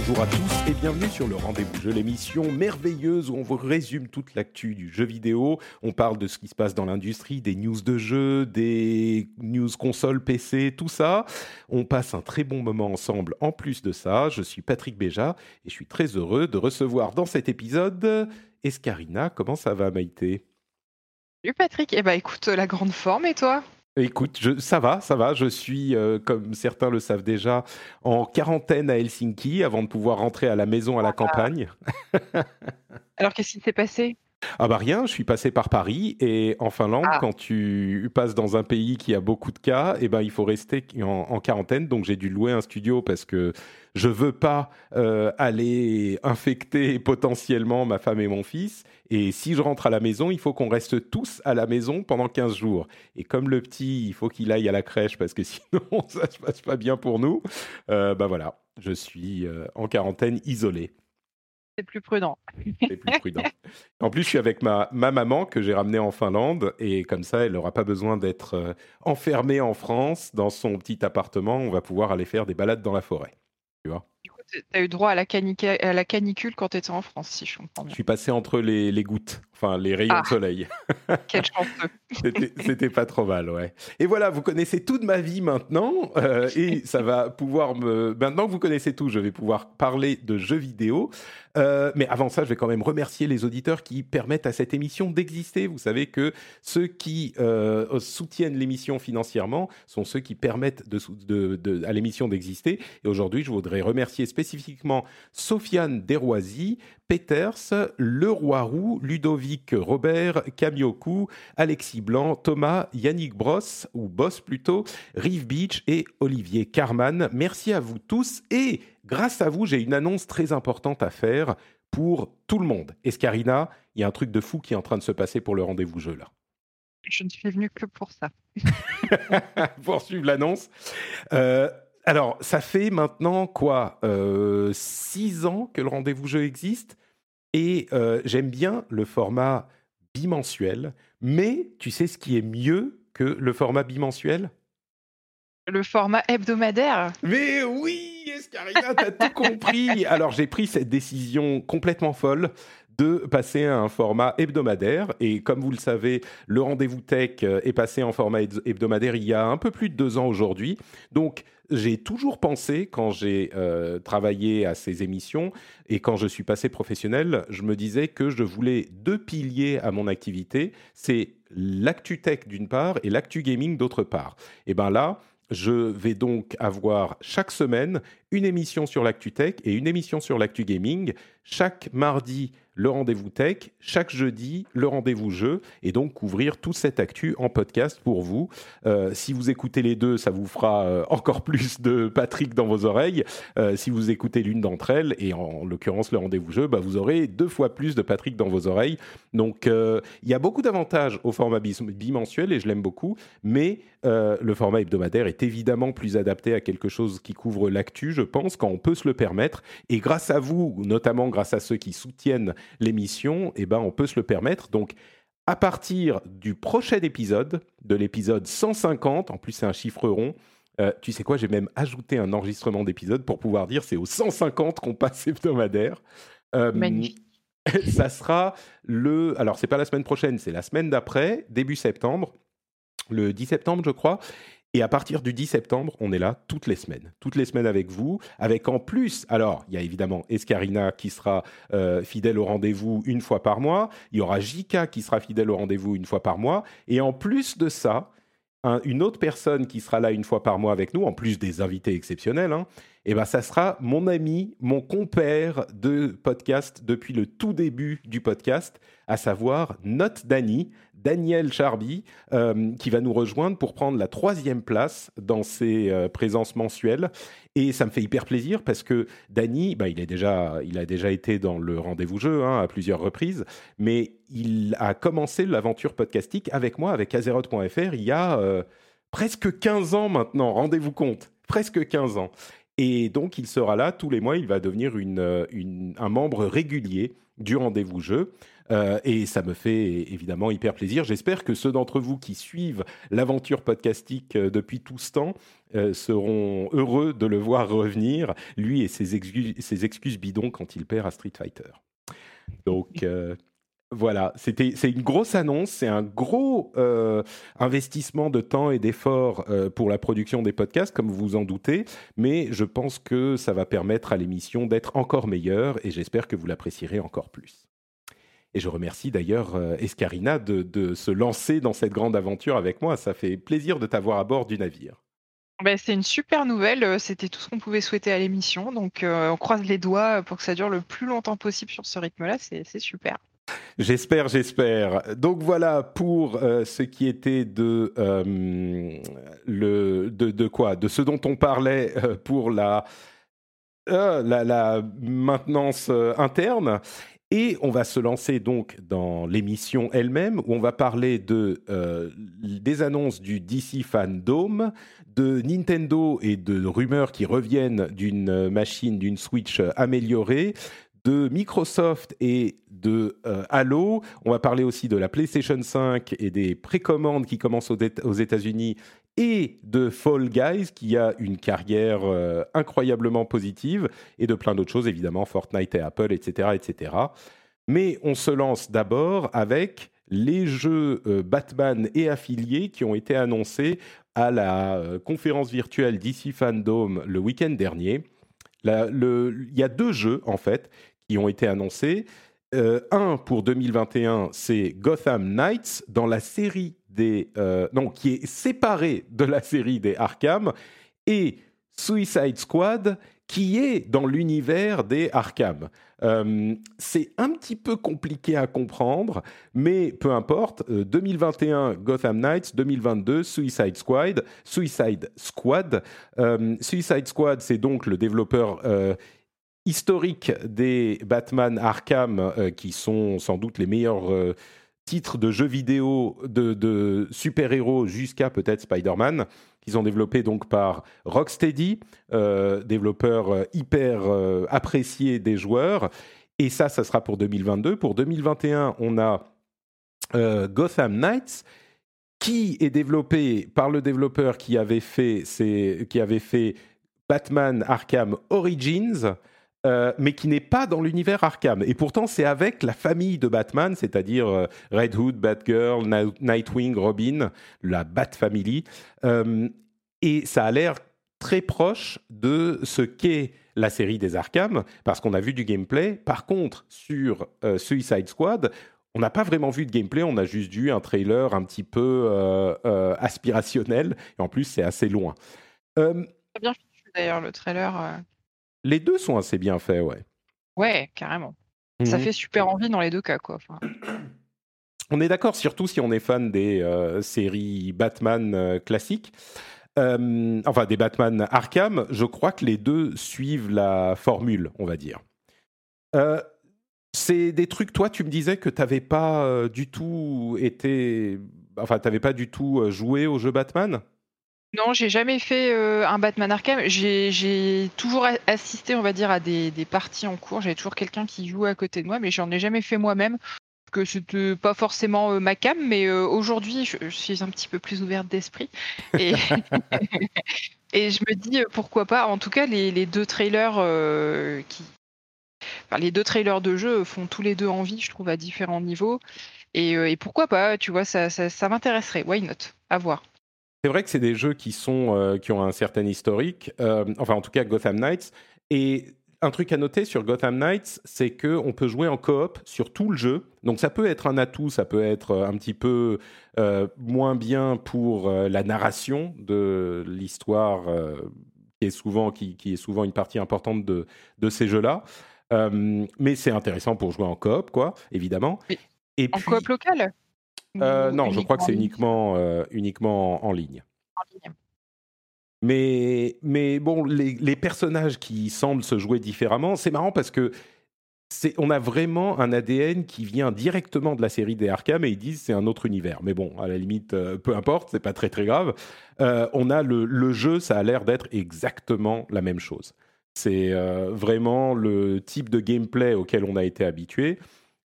Bonjour à tous et bienvenue sur le Rendez-vous Jeu, l'émission merveilleuse où on vous résume toute l'actu du jeu vidéo. On parle de ce qui se passe dans l'industrie, des news de jeux, des news consoles, PC, tout ça. On passe un très bon moment ensemble. En plus de ça, je suis Patrick Béja et je suis très heureux de recevoir dans cet épisode Escarina. Comment ça va, Maïté? Salut Patrick, eh ben écoute, la grande forme et toi? Écoute, je, ça va, ça va. Je suis, euh, comme certains le savent déjà, en quarantaine à Helsinki avant de pouvoir rentrer à la maison à la campagne. Alors qu'est-ce qui s'est passé? Ah bah rien, je suis passé par Paris et en Finlande, Ah. quand tu passes dans un pays qui a beaucoup de cas, eh ben il faut rester en, en quarantaine. Donc j'ai dû louer un studio parce que je veux pas euh, aller infecter potentiellement ma femme et mon fils. Et si je rentre à la maison, il faut qu'on reste tous à la maison pendant 15 jours. Et comme le petit, il faut qu'il aille à la crèche parce que sinon ça se passe pas bien pour nous. Euh, bah voilà, je suis euh, en quarantaine isolé. C'est plus prudent. C'est plus prudent. En plus, je suis avec ma, ma maman que j'ai ramenée en Finlande et comme ça, elle n'aura pas besoin d'être euh, enfermée en France dans son petit appartement. On va pouvoir aller faire des balades dans la forêt. Tu vois? T'as eu droit à la, canica- à la canicule quand t'étais en France, si je comprends Je bien. suis passé entre les, les gouttes, enfin les rayons Ah. de soleil. Quel chanceux. C'était c'était pas trop mal, ouais. Et voilà, vous connaissez toute ma vie maintenant, euh, et ça va pouvoir me. Maintenant que vous connaissez tout, je vais pouvoir parler de jeux vidéo. Euh, mais avant ça, je vais quand même remercier les auditeurs qui permettent à cette émission d'exister. Vous savez que ceux qui euh, soutiennent l'émission financièrement sont ceux qui permettent à l'émission d'exister. Et aujourd'hui, je voudrais remercier spécifiquement Sofiane Desroisy, Peters, Leroy Roux, Ludovic Robert, Kamioku, Alexis Blanc, Thomas, Yannick Bross, ou Boss plutôt, Rive Beach et Olivier Carman. Merci à vous tous et grâce à vous, j'ai une annonce très importante à faire pour tout le monde. Escarina, il y a un truc de fou qui est en train de se passer pour le rendez-vous jeu là. Je ne suis venu que pour ça. pour suivre l'annonce. Euh, alors, ça fait maintenant quoi euh, Six ans que le rendez-vous jeu existe et euh, j'aime bien le format bimensuel, mais tu sais ce qui est mieux que le format bimensuel? Le format hebdomadaire Mais oui, Escarina, t'as tout compris. Alors j'ai pris cette décision complètement folle de passer à un format hebdomadaire. Et comme vous le savez, le rendez-vous tech euh, est passé en format hebd- hebdomadaire il y a un peu plus de deux ans aujourd'hui. Donc j'ai toujours pensé, quand j'ai euh, travaillé à ces émissions et quand je suis passé professionnel, je me disais que je voulais deux piliers à mon activité. C'est l'actu tech d'une part et l'actu gaming d'autre part. Et ben là, je vais donc avoir chaque semaine une émission sur l'actu tech et une émission sur l'actu gaming. Chaque mardi, le rendez-vous tech. Chaque jeudi, le rendez-vous jeu. Et donc couvrir toute cette actu en podcast pour vous. Euh, si vous écoutez les deux, ça vous fera euh, encore plus de Patrick dans vos oreilles. Euh, si vous écoutez l'une d'entre elles, et en, l'occurrence le rendez-vous jeu, bah, vous aurez deux fois plus de Patrick dans vos oreilles. Donc il y a beaucoup d'avantages au format bimensuel et je l'aime beaucoup. Mais le format hebdomadaire est évidemment plus adapté à quelque chose qui couvre l'actu, je pense, quand on peut se le permettre. Et grâce à vous, notamment grâce à ceux qui soutiennent l'émission, eh ben, on peut se le permettre. Donc, à partir du prochain épisode, de l'épisode 150, en plus c'est un chiffre rond, euh, tu sais quoi, j'ai même ajouté un enregistrement d'épisode pour pouvoir dire c'est au 150 qu'on passe hebdomadaire. Euh, Magnifique. ça sera le. Alors, c'est pas la semaine prochaine, c'est la semaine d'après, début septembre, le 10 septembre, je crois. Et à partir du 10 septembre, on est là toutes les semaines, toutes les semaines avec vous, avec en plus, alors il y a évidemment Escarina qui sera euh, fidèle au rendez-vous une fois par mois, il y aura Jika qui sera fidèle au rendez-vous une fois par mois, et en plus de ça, une autre personne qui sera là une fois par mois avec nous, en plus des invités exceptionnels, hein, eh ben ça sera mon ami, mon compère de podcast depuis le tout début du podcast, à savoir Note Dany, Daniel Charby, euh, qui va nous rejoindre pour prendre la troisième place dans ses euh, présences mensuelles. Et ça me fait hyper plaisir parce que Dany, bah, il, il a déjà été dans le rendez-vous jeu hein, à plusieurs reprises, mais il a commencé l'aventure podcastique avec moi, avec Azeroth.fr, il y a euh, presque 15 ans maintenant, rendez-vous compte, presque 15 ans. Et donc, il sera là tous les mois. Il va devenir euh, un membre régulier du rendez-vous jeu. Euh, et ça me fait évidemment hyper plaisir. J'espère que ceux d'entre vous qui suivent l'aventure podcastique euh, depuis tout ce temps seront heureux de le voir revenir, lui et ses ses excuses bidons quand il perd à Street Fighter. Donc, voilà, c'était c'est une grosse annonce, c'est un gros euh, investissement de temps et d'effort euh, pour la production des podcasts, comme vous vous en doutez, mais je pense que ça va permettre à l'émission d'être encore meilleure et j'espère que vous l'apprécierez encore plus. Et je remercie d'ailleurs euh, Escarina de, de, se lancer dans cette grande aventure avec moi. Ça fait plaisir de t'avoir à bord du navire. Ben, c'est une super nouvelle, c'était tout ce qu'on pouvait souhaiter à l'émission, donc on croise les doigts pour que ça dure le plus longtemps possible sur ce rythme-là, c'est super. J'espère, j'espère. Donc voilà pour euh, ce qui était de, euh, le, de, quoi? De ce dont on parlait euh, pour la, la, maintenance interne. Et on va se lancer donc dans l'émission elle-même où on va parler de, des annonces du DC Fandom, de Nintendo et de rumeurs qui reviennent d'une machine, d'une Switch améliorée, de Microsoft et de euh, Halo. On va parler aussi de la PlayStation 5 et des précommandes qui commencent aux, États-Unis et de Fall Guys qui a une carrière euh, incroyablement positive et de plein d'autres choses évidemment Fortnite et Apple etc etc. Mais on se lance d'abord avec les jeux euh, Batman et affiliés qui ont été annoncés à la conférence virtuelle DC Fandom le week-end dernier. il y a deux jeux en fait qui ont été annoncés. Euh, un pour 2021, c'est Gotham Knights dans la série des euh, qui est séparé de la série des Arkham et Suicide Squad qui est dans l'univers des Arkham. Euh, c'est un petit peu compliqué à comprendre, mais peu importe. 2021 Gotham Knights, 2022 Suicide Squad. Suicide Squad. Suicide Squad, c'est donc le développeur historique des Batman Arkham, euh, qui sont sans doute les meilleurs euh, titres de jeux vidéo de, super-héros jusqu'à peut-être Spider-Man, qu'ils ont développé donc par Rocksteady, euh, développeur hyper apprécié des joueurs. Et ça, ça sera pour 2022. Pour 2021, on a Gotham Knights, qui est développé par le développeur qui avait fait, qui avait fait Batman Arkham Origins, euh, mais qui n'est pas dans l'univers Arkham. Et pourtant, c'est avec la famille de Batman, c'est-à-dire euh, Red Hood, Batgirl, Nightwing, Robin, la Bat Family. Euh, et ça a l'air très proche de ce qu'est la série des Arkham, parce qu'on a vu du gameplay. Par contre, sur Suicide Squad, on n'a pas vraiment vu de gameplay, on a juste vu un trailer un petit peu aspirationnel, et en plus, c'est assez loin. C'est bien d'ailleurs le trailer. Les deux sont assez bien faits, ouais. Ouais, carrément. Ça mmh fait super envie dans les deux cas, quoi. On est d'accord, surtout si on est fan des euh, séries Batman euh, classiques. Euh, enfin, des Batman Arkham, je crois que les deux suivent la formule, on va dire. c'est des trucs, toi, tu me disais que tu n'avais pas du tout été. Enfin, tu n'avais pas du tout joué au jeu Batman? Non, j'ai jamais fait euh, un Batman Arkham. J'ai toujours assisté, on va dire, à des, parties en cours. J'avais toujours quelqu'un qui joue à côté de moi, mais j'en ai jamais fait moi-même. Que c'était pas forcément euh, ma cam, mais euh, aujourd'hui, je, suis un petit peu plus ouverte d'esprit. Et, et je me dis pourquoi pas. En tout cas, les, deux trailers qui. les deux trailers de jeu font tous les deux envie, je trouve, à différents niveaux. Et, pourquoi pas, tu vois, ça, ça, ça m'intéresserait. Why not? À voir. C'est vrai que c'est des jeux qui, sont, euh, qui ont un certain historique, euh, enfin en tout cas Gotham Knights, et un truc à noter sur Gotham Knights, c'est que on peut jouer en coop sur tout le jeu. Donc ça peut être un atout, ça peut être un petit peu euh, moins bien pour euh, la narration de l'histoire, euh, qui est souvent qui, est souvent une partie importante de, de ces jeux-là. mais c'est intéressant pour jouer en coop, quoi, évidemment. Et en coop local? Non, je crois que c'est uniquement uniquement en ligne. En ligne. Mais, mais bon, les, les, personnages qui semblent se jouer différemment, c'est marrant parce que on a vraiment un ADN qui vient directement de la série des Arkham et ils disent c'est un autre univers. Mais bon, à la limite, euh, peu importe, c'est pas très très grave. Euh, on a le, le, jeu, ça a l'air d'être exactement la même chose. C'est euh, vraiment le type de gameplay auquel on a été habitué.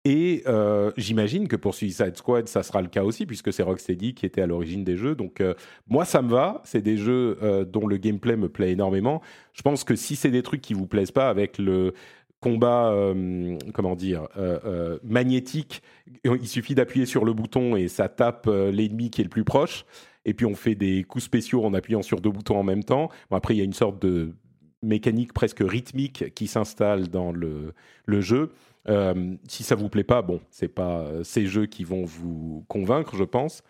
Et euh, j'imagine que pour Suicide Squad, ça sera le cas aussi, puisque c'est Rocksteady qui était à l'origine des jeux. Donc euh, moi, ça me va. C'est des jeux euh, dont le gameplay me plaît énormément. Je pense que si c'est des trucs qui vous plaisent pas, avec le combat, comment dire, magnétique, il suffit d'appuyer sur le bouton et ça tape l'ennemi qui est le plus proche. Et puis on fait des coups spéciaux en appuyant sur deux boutons en même temps. Après, il y a une sorte de mécanique presque rythmique qui s'installe dans le jeu. Euh, si ça vous plaît pas, bon, c'est pas euh, ces jeux qui vont vous convaincre, je pense.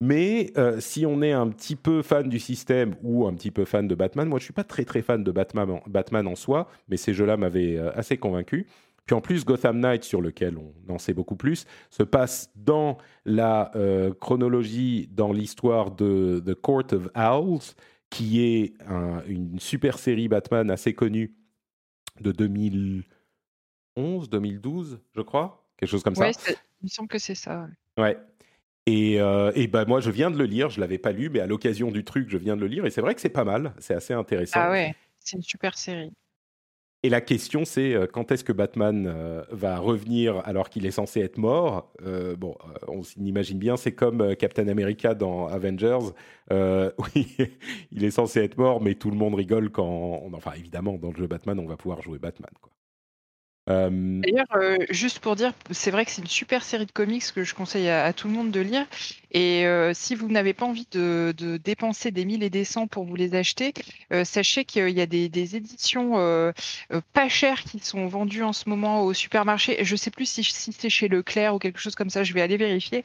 Mais euh, si on est un petit peu fan du système ou un petit peu fan de Batman, moi je suis pas très très fan de Batman en, Batman en soi, mais ces jeux-là m'avaient assez convaincu. Puis en plus, Gotham Knight, sur lequel on en sait beaucoup plus, se passe dans la chronologie, dans l'histoire de The Court of Owls, qui est une super série Batman assez connue de 2000. 2011, 2012, je crois, quelque chose comme ça. Oui, il me semble que c'est ça. Ouais. Et, euh, et bah, moi, je viens de le lire, je ne l'avais pas lu, mais à l'occasion du truc, je viens de le lire, et c'est vrai que c'est pas mal, c'est assez intéressant. Ah ouais, c'est une super série. Et la question, c'est euh, quand est-ce que Batman euh, va revenir alors qu'il est censé être mort? Bon, on s'imagine bien, c'est comme Captain America dans Avengers. oui, il est censé être mort, mais tout le monde rigole quand. Enfin, évidemment, dans le jeu Batman, on va pouvoir jouer Batman. Quoi. Euh, D'ailleurs, euh, juste pour dire, c'est vrai que c'est une super série de comics que je conseille à, tout le monde de lire. Et euh, si vous n'avez pas envie de, dépenser des 1000 et des 100 pour vous les acheter, sachez qu'il y a des, éditions pas chères qui sont vendues en ce moment au supermarché. Je ne sais plus si, c'est chez Leclerc ou quelque chose comme ça, je vais aller vérifier.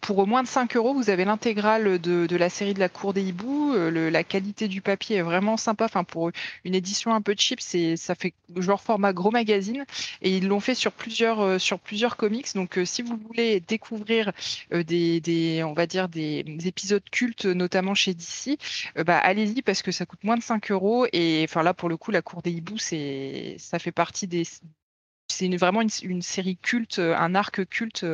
pour au moins de 5 euros, vous avez l'intégrale de, la série de la Cour des Hiboux. la qualité du papier est vraiment sympa. Enfin, pour une édition un peu cheap, ça fait genre format gros magazine et ils l'ont fait sur plusieurs euh, sur plusieurs comics. Donc euh, si vous voulez découvrir euh, des, on va dire des épisodes cultes notamment chez DC, bah allez-y parce que ça coûte moins de 5 euros et enfin là pour le coup la cour des hiboux c'est ça fait partie des c'est vraiment une, série culte, un arc culte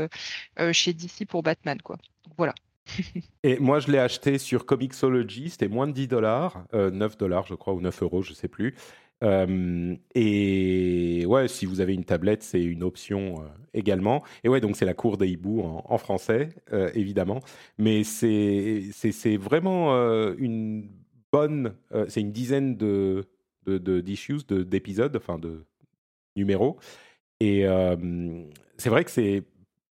chez DC pour Batman quoi. voilà. Et moi, je l'ai acheté sur Comixology, c'était moins de 10 dollars, 9 dollars, je crois, ou 9 euros, je sais plus. Euh, et ouais, si vous avez une tablette, c'est une option euh, également. Et ouais, donc c'est la cour des hiboux en, français, euh, évidemment. Mais c'est vraiment une bonne. c'est une dizaine de d'issues, de, d'épisodes, enfin de numéros. Et c'est vrai que c'est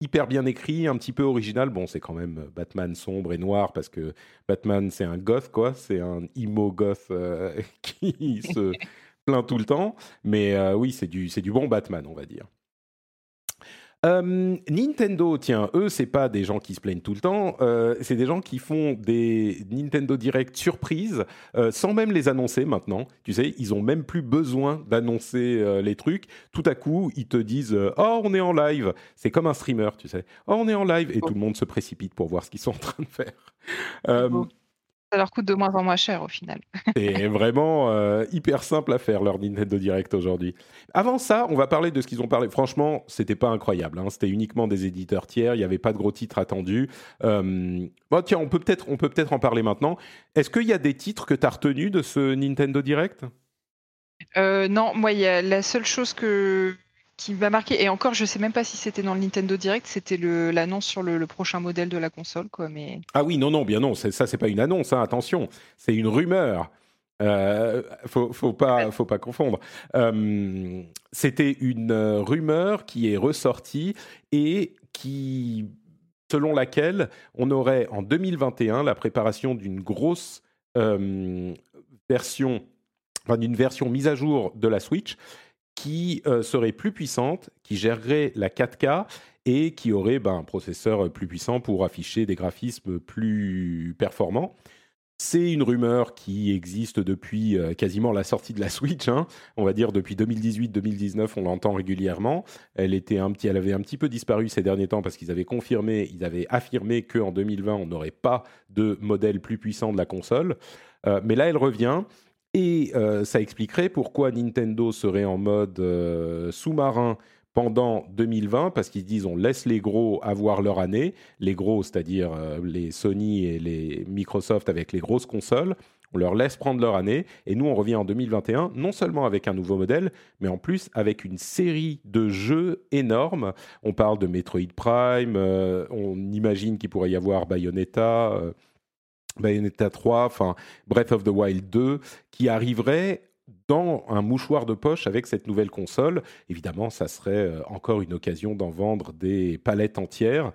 hyper bien écrit, un petit peu original. Bon, c'est quand même Batman sombre et noir parce que Batman, c'est un goth, quoi. C'est un emo goth qui se plein tout le temps. Mais euh, oui, c'est du, du bon Batman, on va dire. Euh, Nintendo, tiens, eux, c'est pas des gens qui se plaignent tout le temps, euh, c'est des gens qui font des Nintendo Direct surprises sans même les annoncer maintenant. Tu sais, ils ont même plus besoin d'annoncer les trucs. Tout à coup, ils te disent Oh, on est en live. C'est comme un streamer, tu sais. Oh, on est en live. Et tout le monde se précipite pour voir ce qu'ils sont en train de faire ça leur coûte de moins en moins cher au final. C'est vraiment euh, hyper simple à faire leur Nintendo Direct aujourd'hui. Avant ça, on va parler de ce qu'ils ont parlé. Franchement, c'était pas incroyable. Hein. C'était uniquement des éditeurs tiers. Il n'y avait pas de gros titres attendus. Euh, bon, tiens, on peut peut-être on peut peut-être en parler maintenant. Est-ce qu'il y a des titres que tu as retenus de ce Nintendo Direct? Euh, Non, moi, y a la seule chose que qui m'a marqué. Et encore, je sais même pas si c'était dans le Nintendo Direct, c'était l'annonce sur le, prochain modèle de la console, quoi. Mais ah oui, non, non, bien non, ça c'est pas une annonce, hein, attention, c'est une rumeur. Euh, faut, faut pas, faut pas confondre. Euh, c'était une euh, rumeur qui est ressortie et qui, selon laquelle on aurait en 2021 la préparation d'une grosse version d'une version mise à jour de la Switch qui serait plus puissante, qui gérerait la 4K et qui aurait ben, un processeur plus puissant pour afficher des graphismes plus performants. C'est une rumeur qui existe depuis euh, quasiment la sortie de la Switch. Hein. On va dire depuis 2018-2019, on l'entend régulièrement. Elle, était un petit, elle avait un petit peu disparu ces derniers temps parce qu'ils avaient confirmé, ils avaient affirmé qu'en 2020, on n'aurait pas de modèle plus puissant de la console. Euh, mais là, elle revient. Et euh, ça expliquerait pourquoi Nintendo serait en mode sous-marin pendant 2020 parce qu'ils disent on laisse les gros avoir leur année, les gros c'est-à-dire euh, les Sony et les Microsoft avec les grosses consoles, on leur laisse prendre leur année et nous on revient en 2021 non seulement avec un nouveau modèle mais en plus avec une série de jeux énormes. On parle de Metroid Prime, euh, on imagine qu'il pourrait y avoir Bayonetta euh, Bayonetta 3, enfin Breath of the Wild 2, qui arriverait dans un mouchoir de poche avec cette nouvelle console. Évidemment, ça serait euh, encore une occasion d'en vendre des palettes entières.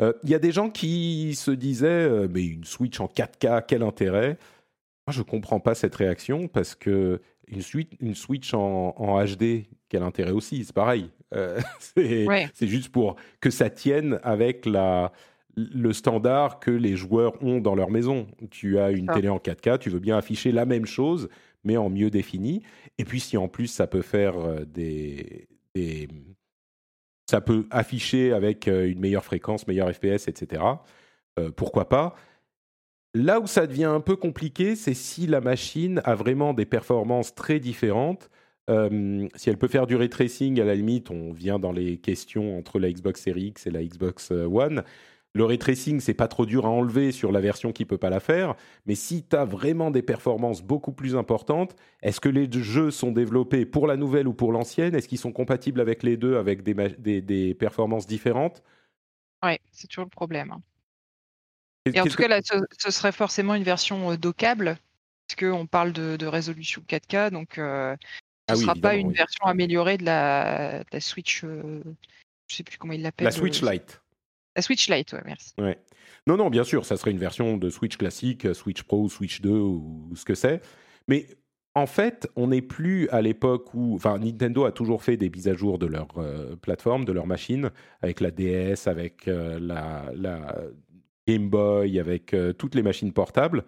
Euh, il y a des gens qui se disaient, euh, mais une Switch en 4K, quel intérêt? Moi, je ne comprends pas cette réaction parce que une, Switch, une Switch en, HD, quel intérêt aussi? C'est pareil. c'est juste pour que ça tienne avec la, le standard que les joueurs ont dans leur maison. Tu as une télé en 4K, tu veux bien afficher la même chose, mais en mieux défini. Et puis si en plus ça peut faire euh, des, ça peut afficher avec euh, une meilleure fréquence, meilleur FPS, etc. Euh, pourquoi pas Là où ça devient un peu compliqué, c'est si la machine a vraiment des performances très différentes. si elle peut faire du ray tracing, à la limite, on vient dans les questions entre la Xbox Series X et la Xbox One. Le ray tracing, c'est pas trop dur à enlever sur la version qui peut pas la faire, mais si tu as vraiment des performances beaucoup plus importantes, est-ce que les jeux sont développés pour la nouvelle ou pour l'ancienne? Est-ce qu'ils sont compatibles avec les deux avec des, des, performances différentes? Oui, c'est toujours le problème. Hein. Et, en tout cas, là, ce, serait forcément une version euh, dockable, puisqu'on parle de, résolution 4K, donc euh, ce ne ah sera pas une version améliorée de la, Switch. Euh, je sais plus comment il l'appelle. La Switch Lite. La Switch Lite, ouais, merci. Non, non, bien sûr, ça serait une version de Switch classique, Switch Pro, Switch 2 ou ce que c'est. Mais en fait, on n'est plus à l'époque où, enfin, Nintendo a toujours fait des mises à jour de leur euh, plateforme, de leur machine, avec la DS, avec euh, la, Game Boy, avec euh, toutes les machines portables.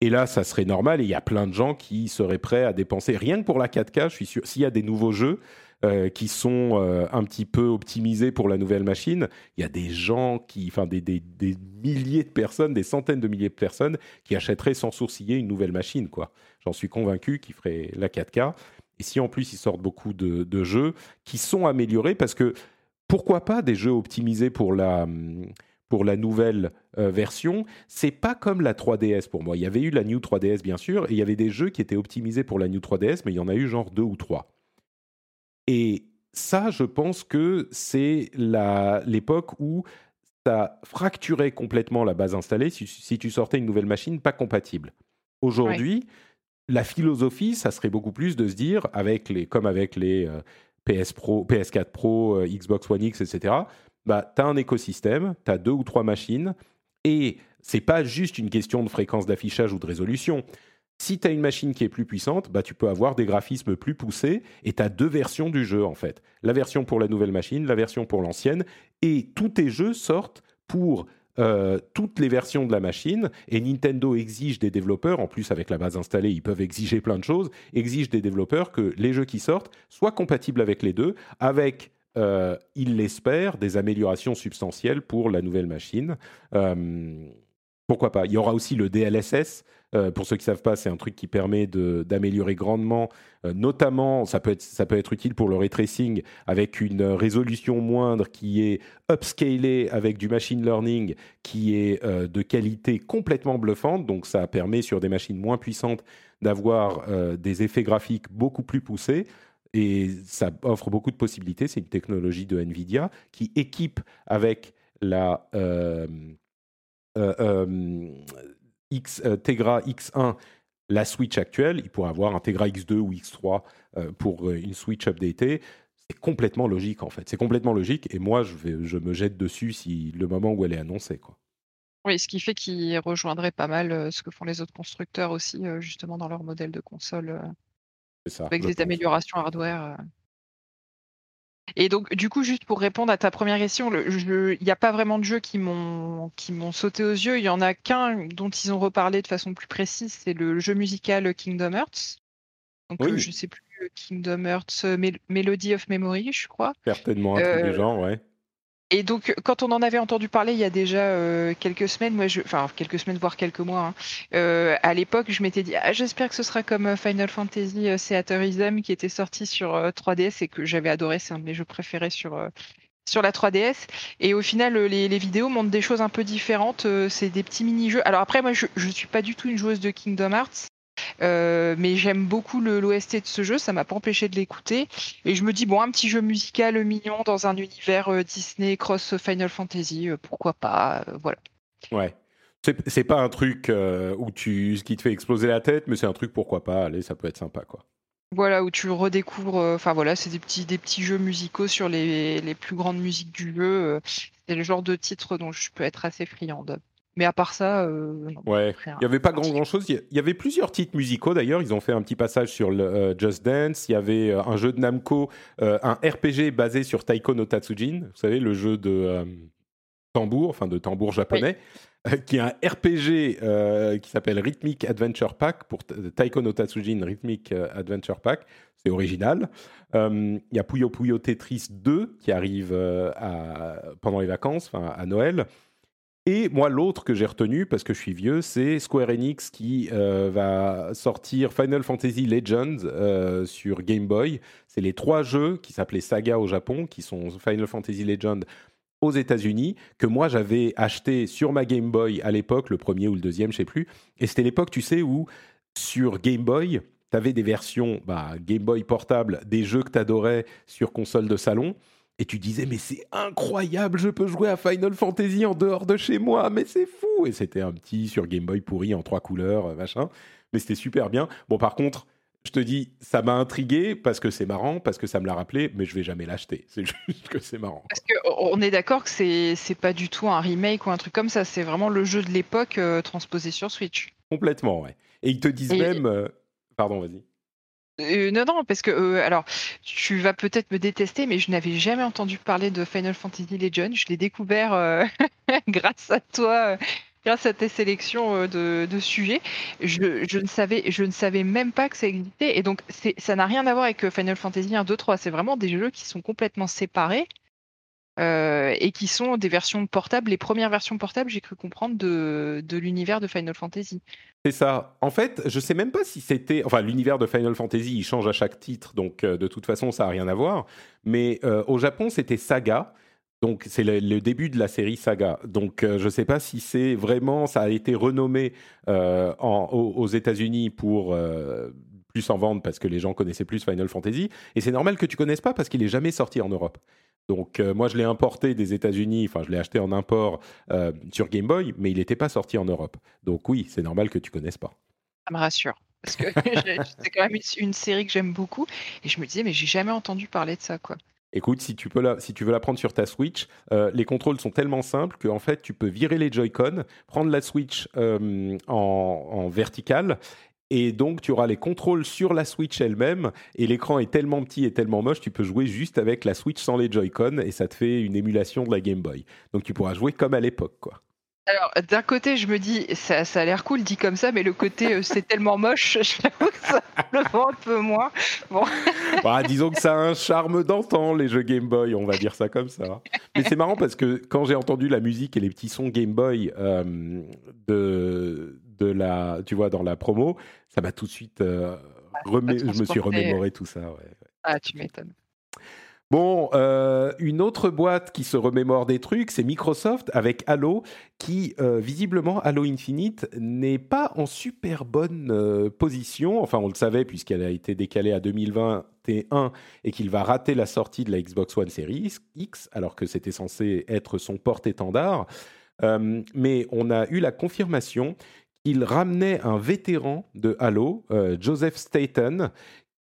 Et là, ça serait normal. Et il y a plein de gens qui seraient prêts à dépenser rien que pour la 4K. Je suis sûr, s'il y a des nouveaux jeux, euh, qui sont euh, un petit peu optimisés pour la nouvelle machine. Il y a des gens qui, enfin des, milliers de personnes, des centaines de milliers de personnes qui achèteraient sans sourciller une nouvelle machine. quoi. J'en suis convaincu qu'ils ferait la 4K. Et si en plus ils sortent beaucoup de, jeux qui sont améliorés, parce que pourquoi pas des jeux optimisés pour la pour la nouvelle euh, version, c'est pas comme la 3DS pour moi. Il y avait eu la New 3DS bien sûr, et il y avait des jeux qui étaient optimisés pour la New 3DS, mais il y en a eu genre deux ou trois. Et ça, je pense que c'est l'époque où ça fracturait complètement la base installée si, tu sortais une nouvelle machine pas compatible. Aujourd'hui, la philosophie, ça serait beaucoup plus de se dire, avec les, comme avec les euh, PS Pro, PS4 Pro, euh, Xbox One X, etc., bah, tu as un écosystème, tu as deux ou trois machines, et c'est pas juste une question de fréquence d'affichage ou de résolution. Si tu as une machine qui est plus puissante, bah, tu peux avoir des graphismes plus poussés et tu as deux versions du jeu en fait. La version pour la nouvelle machine, la version pour l'ancienne. Et tous tes jeux sortent pour euh, toutes les versions de la machine et Nintendo exige des développeurs, en plus avec la base installée, ils peuvent exiger plein de choses, exige des développeurs que les jeux qui sortent soient compatibles avec les deux, avec, euh, ils l'espèrent, des améliorations substantielles pour la nouvelle machine. Euh, pourquoi pas? Il y aura aussi le DLSS. Euh, pour ceux qui ne savent pas, c'est un truc qui permet d'améliorer grandement, euh, notamment, ça peut, être, ça peut être utile pour le ray tracing avec une résolution moindre qui est upscalée avec du machine learning qui est euh, de qualité complètement bluffante. Donc ça permet sur des machines moins puissantes d'avoir des effets graphiques beaucoup plus poussés. Et ça offre beaucoup de possibilités. C'est une technologie de NVIDIA qui équipe avec la euh, euh, X, euh, Tegra X1 la Switch actuelle, il pourrait avoir un Tegra X2 ou X3 pour une Switch updatée. C'est complètement logique en fait. C'est complètement logique et moi je, vais, je me jette dessus si le moment où elle est annoncée. Quoi. Oui, ce qui fait qu'il rejoindrait pas mal ce que font les autres constructeurs aussi, justement dans leur modèle de console Ça, avec des pense. améliorations hardware. Et donc, du coup, juste pour répondre à ta première question, il n'y a pas vraiment de jeux qui m'ont qui m'ont sauté aux yeux. Il y en a qu'un dont ils ont reparlé de façon plus précise, c'est le jeu musical Kingdom Hearts. Donc, Oui. euh, je sais plus euh, Kingdom Hearts euh, Mel- Melody of Memory, je crois. Certainement un truc Euh, du genre, ouais. Et donc, quand on en avait entendu parler il y a déjà euh, quelques semaines, moi, je, enfin quelques semaines voire quelques mois, hein, euh, à l'époque, je m'étais dit, ah, j'espère que ce sera comme euh, Final Fantasy euh, Theaterism qui était sorti sur euh, 3DS et que j'avais adoré, c'est un de mes jeux préférés sur euh, sur la 3DS. Et au final, euh, les, les vidéos montrent des choses un peu différentes. euh, c'est des petits mini-jeux. Alors après, moi, je je suis pas du tout une joueuse de Kingdom Hearts. Euh, mais j'aime beaucoup l'OST de ce jeu, ça m'a pas empêché de l'écouter. Et je me dis, bon, un petit jeu musical mignon dans un univers euh, Disney cross Final Fantasy, euh, pourquoi pas, euh, voilà. Ouais. C'est pas un truc euh, où tu, qui te fait exploser la tête, mais c'est un truc pourquoi pas. Allez, ça peut être sympa, quoi. Voilà, où tu redécouvres, euh, enfin voilà, c'est des petits, des petits jeux musicaux sur les, les plus grandes musiques du jeu. euh, c'est le genre de titre dont je peux être assez friande. Mais à part ça, euh, Ouais. Il n'y avait pas grand, grand chose. Il y avait plusieurs titres musicaux d'ailleurs. Ils ont fait un petit passage sur le euh, Just Dance. Il y avait euh, un jeu de Namco, un RPG basé sur Taiko no Tatsujin. Vous savez, le jeu de tambour, enfin de tambour japonais, qui est un RPG qui s'appelle Rhythmic Adventure Pack pour Ta- Taiko no Tatsujin Rhythmic Adventure Pack. C'est original. Il y a Puyo Puyo Tetris 2 qui arrive à- pendant les vacances, enfin à Noël. Et moi, l'autre que j'ai retenu, parce que je suis vieux, c'est Square Enix qui euh, va sortir Final Fantasy Legends euh, sur Game Boy. C'est les trois jeux qui s'appelaient Saga au Japon, qui sont Final Fantasy Legends aux États-Unis, que moi j'avais acheté sur ma Game Boy à l'époque, le premier ou le deuxième, je sais plus. Et c'était l'époque, tu sais, où sur Game Boy, tu avais des versions bah, Game Boy portable des jeux que tu adorais sur console de salon. Et tu disais, mais c'est incroyable, je peux jouer à Final Fantasy en dehors de chez moi, mais c'est fou Et c'était un petit sur Game Boy pourri en trois couleurs, euh, machin. Mais c'était super bien. Bon, par contre, je te dis, ça m'a intrigué parce que c'est marrant, parce que ça me l'a rappelé, mais je vais jamais l'acheter. C'est juste que c'est marrant. Parce qu'on est d'accord que c'est c'est pas du tout un remake ou un truc comme ça, c'est vraiment le jeu de l'époque euh, transposé sur Switch. Complètement, ouais. Et ils te disent Et- même. euh, Pardon, vas-y. Euh, non, non, parce que, euh, alors, tu vas peut-être me détester, mais je n'avais jamais entendu parler de Final Fantasy Legends. Je l'ai découvert euh, grâce à toi, grâce à tes sélections de, sujets. Je, je ne savais, je ne savais même pas que ça existait. Et donc, ça n'a rien à voir avec Final Fantasy 1, 2, 3. C'est vraiment des jeux qui sont complètement séparés. Euh, et qui sont des versions portables, les premières versions portables, j'ai cru comprendre, de, l'univers de Final Fantasy. C'est ça. En fait, je sais même pas si c'était. Enfin, l'univers de Final Fantasy, il change à chaque titre, donc euh, de toute façon, ça n'a rien à voir. Mais euh, au Japon, c'était Saga. Donc, c'est le, début de la série Saga. Donc, je ne sais pas si c'est vraiment. Ça a été renommé en- aux, aux États-Unis pour. plus en vendre parce que les gens connaissaient plus Final Fantasy. Et c'est normal que tu connaisses pas parce qu'il est jamais sorti en Europe. Donc, euh, moi, je l'ai importé des États-Unis, enfin, je l'ai acheté en import euh, sur Game Boy, mais il n'était pas sorti en Europe. Donc, oui, c'est normal que tu connaisses pas. Ça me rassure. Parce que c'est quand même une, une série que j'aime beaucoup. Et je me disais, mais j'ai jamais entendu parler de ça, quoi. Écoute, si tu, peux la, si tu veux la prendre sur ta Switch, euh, les contrôles sont tellement simples qu'en fait, tu peux virer les Joy-Con, prendre la Switch euh, en, en verticale, et donc tu auras les contrôles sur la Switch elle-même, et l'écran est tellement petit et tellement moche, tu peux jouer juste avec la Switch sans les Joy-Con, et ça te fait une émulation de la Game Boy. Donc tu pourras jouer comme à l'époque, quoi. Alors, d'un côté, je me dis, ça, ça a l'air cool dit comme ça, mais le côté, euh, c'est tellement moche, j'avoue que ça me vend un peu moins. Bah, disons que ça a un charme d'antan, les jeux Game Boy, on va dire ça comme ça. Mais c'est marrant parce que quand j'ai entendu la musique et les petits sons Game Boy euh, de, de la, tu vois, dans la promo, ça m'a tout de suite euh, remé- je me suis remémoré tout ça. ouais. Ah, tu m'étonnes. Bon, euh, une autre boîte qui se remémore des trucs, c'est Microsoft avec Halo, qui euh, visiblement Halo Infinite n'est pas en super bonne euh, position. Enfin, on le savait puisqu'elle a été décalée à 2021 et qu'il va rater la sortie de la Xbox One Series X, alors que c'était censé être son porte-étendard. Mais on a eu la confirmation qu'il ramenait un vétéran de Halo, Joseph Staten,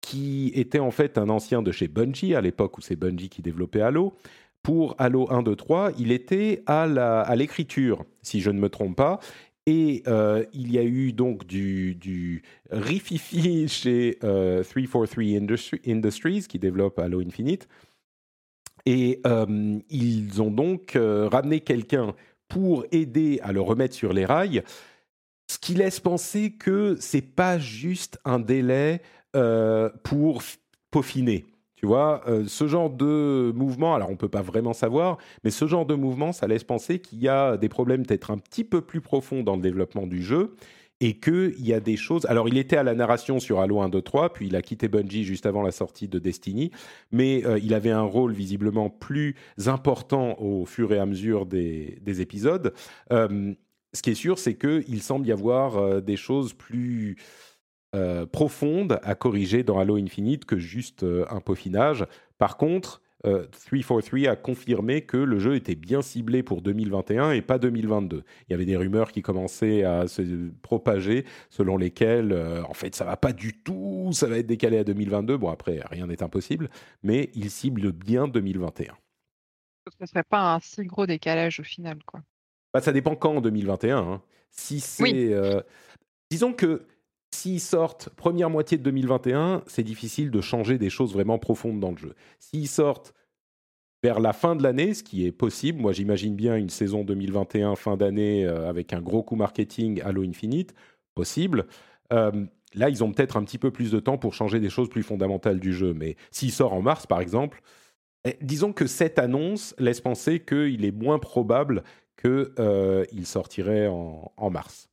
qui était en fait un ancien de chez Bungie, à l'époque où c'est Bungie qui développait Halo. Pour Halo 1, 2, 3, il était à la- à l'écriture, si je ne me trompe pas. Et euh, il y a eu donc du, du rififi chez 343 Industries qui développe Halo Infinite. Et ils ont donc ramené quelqu'un pour aider à le remettre sur les rails, ce qui laisse penser que c'est pas juste un délai pour peaufiner. Tu vois, euh, ce genre de mouvement, alors on ne peut pas vraiment savoir, mais ce genre de mouvement, ça laisse penser qu'il y a des problèmes peut-être un petit peu plus profonds dans le développement du jeu et qu'il y a des choses. Alors, il était à la narration sur Halo 1, 2, 3, puis il a quitté Bungie juste avant la sortie de Destiny, mais euh, il avait un rôle visiblement plus important au fur et à mesure des, épisodes. Euh, ce qui est sûr, c'est qu'il semble y avoir des choses plus euh, profonde à corriger dans Halo Infinite que juste euh, un peaufinage. Par contre, 343 euh, a confirmé que le jeu était bien ciblé pour 2021 et pas 2022. Il y avait des rumeurs qui commençaient à se propager selon lesquelles, en fait, ça va pas du tout, ça va être décalé à 2022. Bon, après, rien n'est impossible, mais il cible bien 2021. Ce ne serait pas un si gros décalage au final, quoi. Bah, ça dépend quand en 2021. Hein. Si c'est. disons que S'ils sortent première moitié de 2021, c'est difficile de changer des choses vraiment profondes dans le jeu. S'ils sortent vers la fin de l'année, ce qui est possible, moi j'imagine bien une saison 2021 fin d'année euh, avec un gros coup marketing Halo Infinite, possible. Euh, là, ils ont peut-être un petit peu plus de temps pour changer des choses plus fondamentales du jeu. Mais s'il sort en mars, par exemple, eh, disons que cette annonce laisse penser qu'il est moins probable qu'il euh, sortirait en, mars.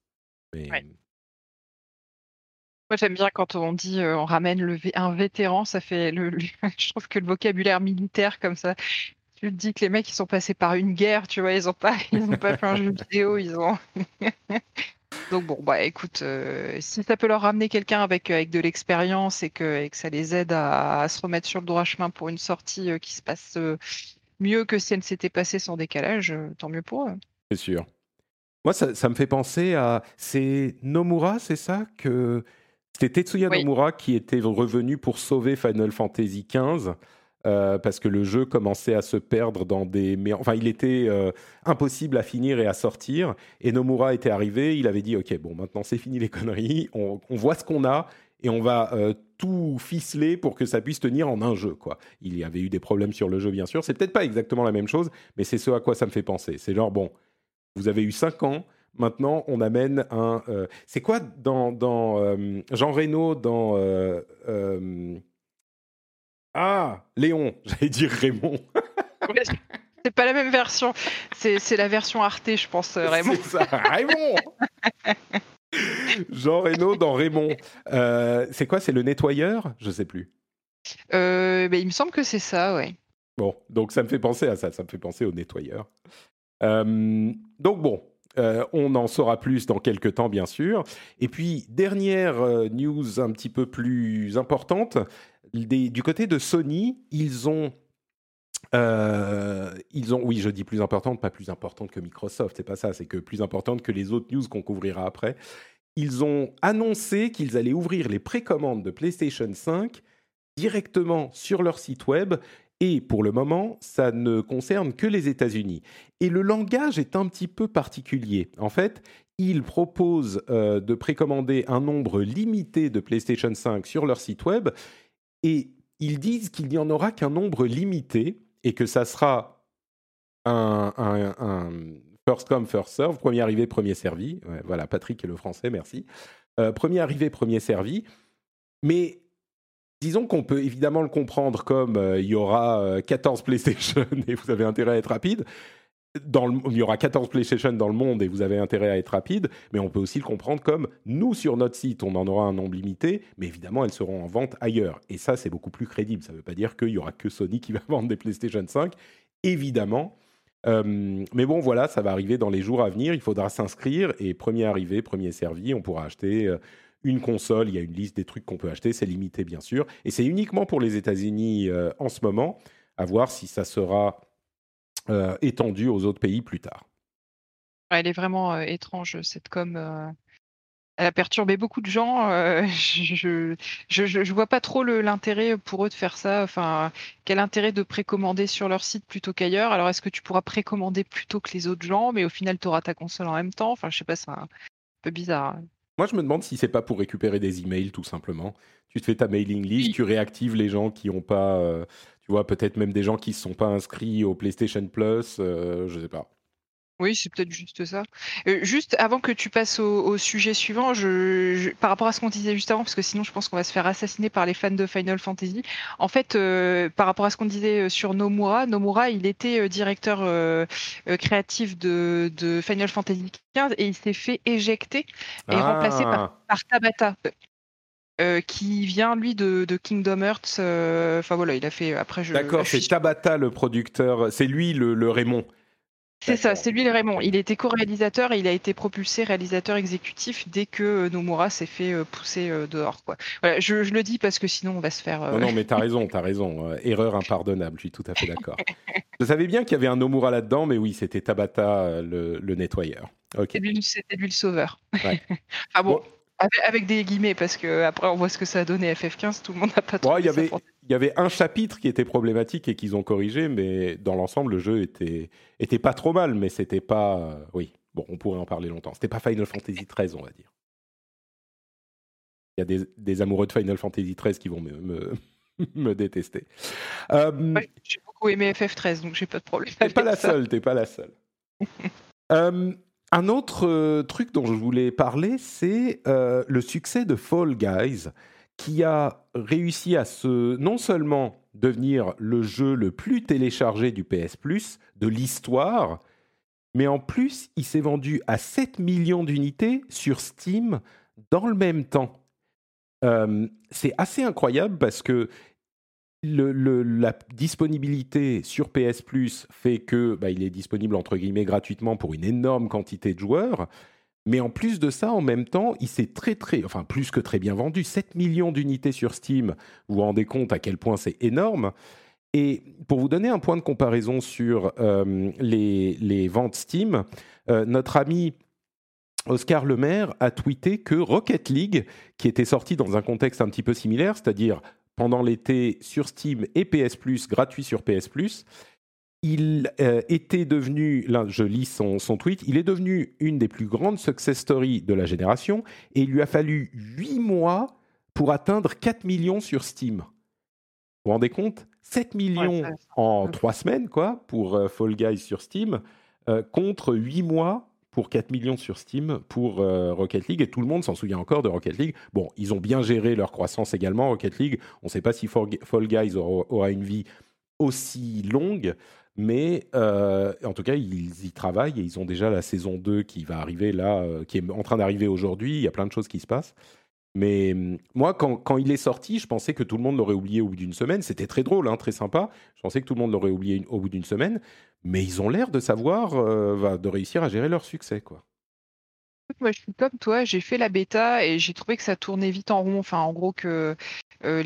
Moi, j'aime bien quand on dit euh, on ramène le un vétéran, ça fait le, je trouve que le vocabulaire militaire comme ça. Tu te dis que les mecs ils sont passés par une guerre, tu vois, ils ont pas ils ont pas fait un jeu vidéo, ils ont Donc bon bah écoute, euh, si ça peut leur ramener quelqu'un avec avec de l'expérience et que, et que ça les aide à, se remettre sur le droit chemin pour une sortie euh, qui se passe mieux que si elle s'était passée sans décalage, tant mieux pour eux. C'est sûr. Moi, ça, ça, me fait penser à. C'est Nomura, c'est ça que c'était Tetsuya Nomura qui était revenu pour sauver Final Fantasy XV. Euh, parce que le jeu commençait à se perdre dans des... Enfin, il était euh, impossible à finir et à sortir. Et Nomura était arrivé, il avait dit, OK, bon, maintenant c'est fini les conneries, on, voit ce qu'on a et on va euh, tout ficeler pour que ça puisse tenir en un jeu. Quoi. Il y avait eu des problèmes sur le jeu, bien sûr. C'est peut-être pas exactement la même chose, mais c'est ce à quoi ça me fait penser. C'est genre, bon, vous avez eu cinq ans, Maintenant, on amène un. Euh, c'est quoi dans, dans euh, Jean Reno dans. Euh, ah, Léon, j'allais dire Raymond. c'est pas la même version. C'est la version Arte, je pense, Raymond. C'est ça, Raymond Jean Reno dans Raymond. c'est quoi C'est le nettoyeur? Je sais plus. Ben, il me semble que c'est ça, ouais. Bon, donc ça me fait penser à ça, ça me fait penser au nettoyeur. donc bon, euh, on en saura plus dans quelques temps, bien sûr. Et puis, dernière euh, news un petit peu plus importante, du côté de Sony, ils ont... Euh, ils ont, oui, je dis plus importante, pas plus importante que Microsoft, c'est pas ça, c'est que plus importante que les autres news qu'on couvrira après. Ils ont annoncé qu'ils allaient ouvrir les précommandes de PlayStation 5 directement sur leur site web et pour le moment, ça ne concerne que les États-Unis. Et le langage est un petit peu particulier. En fait, ils proposent euh, de précommander un nombre limité de PlayStation 5 sur leur site web et ils disent qu'il n'y en aura qu'un nombre limité et que ça sera un, first come, first serve, premier arrivé, premier servi. voilà, Patrick est le français, merci. Euh, premier arrivé, premier servi. Mais disons qu'on peut évidemment le comprendre comme euh, il y aura 14 euh, PlayStation et vous avez intérêt à être rapide. Il y aura 14 PlayStation dans le monde et vous avez intérêt à être rapide, mais on peut aussi le comprendre comme nous sur notre site, on en aura un nombre limité, mais évidemment elles seront en vente ailleurs. Et ça, c'est beaucoup plus crédible. Ça ne veut pas dire qu'il y aura que Sony qui va vendre des PlayStation 5, évidemment. Euh, mais bon, voilà, ça va arriver dans les jours à venir. Il faudra s'inscrire et premier arrivé, premier servi, on pourra acheter une console, il y a une liste des trucs qu'on peut acheter, c'est limité bien sûr, et c'est uniquement pour les États-Unis euh, en ce moment, à voir si ça sera euh, étendu aux autres pays plus tard. Elle est vraiment euh, étrange cette com. elle a perturbé beaucoup de gens. je, je, vois pas trop l'intérêt pour eux de faire ça. Enfin, quel intérêt de précommander sur leur site plutôt qu'ailleurs? Alors, est-ce que tu pourras précommander plutôt que les autres gens, mais au final, tu auras ta console en même temps? Enfin, je sais pas, c'est un peu bizarre. Moi, je me demande si c'est pas pour récupérer des emails, tout simplement. Tu te fais ta mailing list, Oui. tu réactives les gens qui ont pas, euh, tu vois, peut-être même des gens qui ne sont pas inscrits au PlayStation Plus, euh, je sais pas. Oui, c'est peut-être juste ça. Euh, juste avant que tu passes au, au sujet suivant, je, je- par rapport à ce qu'on disait juste avant, parce que sinon je pense qu'on va se faire assassiner par les fans de Final Fantasy. En fait, euh, par rapport à ce qu'on disait euh, sur Nomura, Nomura, il était directeur euh, créatif de, de Final Fantasy XV et il s'est fait éjecter et remplacé par, par Tabata. euh, qui vient lui de, de Kingdom Hearts. euh, Enfin voilà, il a fait après. D'accord, c'est Tabata le producteur, c'est lui le, le Raymond. C'est ça, c'est lui le Raymond. Il était co-réalisateur et il a été propulsé réalisateur exécutif dès que euh, Nomura s'est fait euh, pousser euh, dehors. Quoi. Voilà, je, je le dis parce que sinon on va se faire. euh, Non, non, mais t'as raison, t'as raison. Euh, erreur impardonnable, je suis tout à fait d'accord. je savais bien qu'il y avait un Nomura là-dedans, mais oui, c'était Tabata le, le nettoyeur. Ok. c'est lui, c'était lui le sauveur. Ouais. ah bon, Bon. Avec, avec des guillemets parce que après on voit ce que ça a donné FF15. Tout le monde n'a pas trouvé il y ça avait, fort- il y avait un chapitre qui était problématique et qu'ils ont corrigé, mais dans l'ensemble, le jeu était, était pas trop mal, mais c'était pas. euh, oui, bon, on pourrait en parler longtemps. C'était pas Final Fantasy XIII, on va dire. Il y a des, des amoureux de Final Fantasy XIII qui vont me, me, me détester. Euh, Ouais, J'ai beaucoup aimé FF13, donc j'ai pas de problème. T'es avec pas la ça. seule, t'es pas la seule. Euh, un autre euh, truc dont je voulais parler, c'est euh, le succès de Fall Guys, qui a réussi à se non seulement devenir le jeu le plus téléchargé du PS Plus de l'histoire, mais en plus, il s'est vendu à 7 millions d'unités sur Steam dans le même temps. Euh, c'est assez incroyable parce que la disponibilité sur PS Plus fait que bah, il est disponible entre guillemets gratuitement pour une énorme quantité de joueurs. Mais en plus de ça, en même temps, il s'est très très, enfin plus que très bien vendu. 7 millions d'unités sur Steam. Vous vous rendez compte à quel point c'est énorme. Et pour vous donner un point de comparaison sur euh, les, les ventes Steam, euh, notre ami Oscar Lemaire a tweeté que Rocket League, qui était sorti dans un contexte un petit peu similaire, c'est-à-dire pendant l'été sur Steam et PS Plus, gratuit sur PS Plus, il euh, était devenu, là je lis son, son tweet, il est devenu une des plus grandes success stories de la génération et il lui a fallu 8 mois pour atteindre 4 millions sur Steam. Vous vous rendez compte? 7 millions ça- en Ouais. 3 semaines, quoi, pour euh, Fall Guys sur Steam, euh, contre 8 mois pour 4 millions sur Steam pour euh, Rocket League, et tout le monde s'en souvient encore de Rocket League. Bon, ils ont bien géré leur croissance également, Rocket League. On ne sait pas si Fall Guys aura, une vie aussi longue, mais euh, en tout cas, ils y travaillent et ils ont déjà la saison 2 qui va arriver là, euh, qui est en train d'arriver aujourd'hui. Il y a plein de choses qui se passent. Mais hum, moi, quand, il est sorti, je pensais que tout le monde l'aurait oublié au bout d'une semaine. C'était très drôle, hein, très sympa. Je pensais que tout le monde l'aurait oublié au bout d'une semaine. Mais ils ont l'air de savoir, euh, de réussir à gérer leur succès. Quoi. Moi, je suis comme toi, j'ai fait la bêta et j'ai trouvé que ça tournait vite en rond. Enfin, en gros, que euh,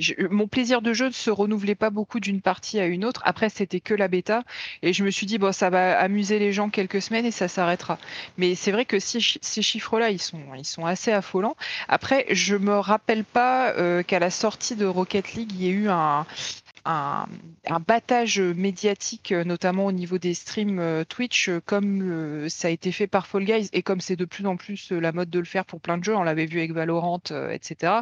je- mon plaisir de jeu ne se renouvelait pas beaucoup d'une partie à une autre. Après, c'était que la bêta et je me suis dit, bon, ça va amuser les gens quelques semaines et ça s'arrêtera. Mais c'est vrai que ces, chi- ces chiffres-là, ils sont, assez affolants. Après, je me rappelle pas euh, qu'à la sortie de Rocket League, il y ait eu un. Un, un battage médiatique, euh, notamment au niveau des streams euh, Twitch, euh, comme ça a été fait par Fall Guys et comme c'est de plus en plus la mode de le faire pour plein de jeux, on l'avait vu avec Valorant, etc.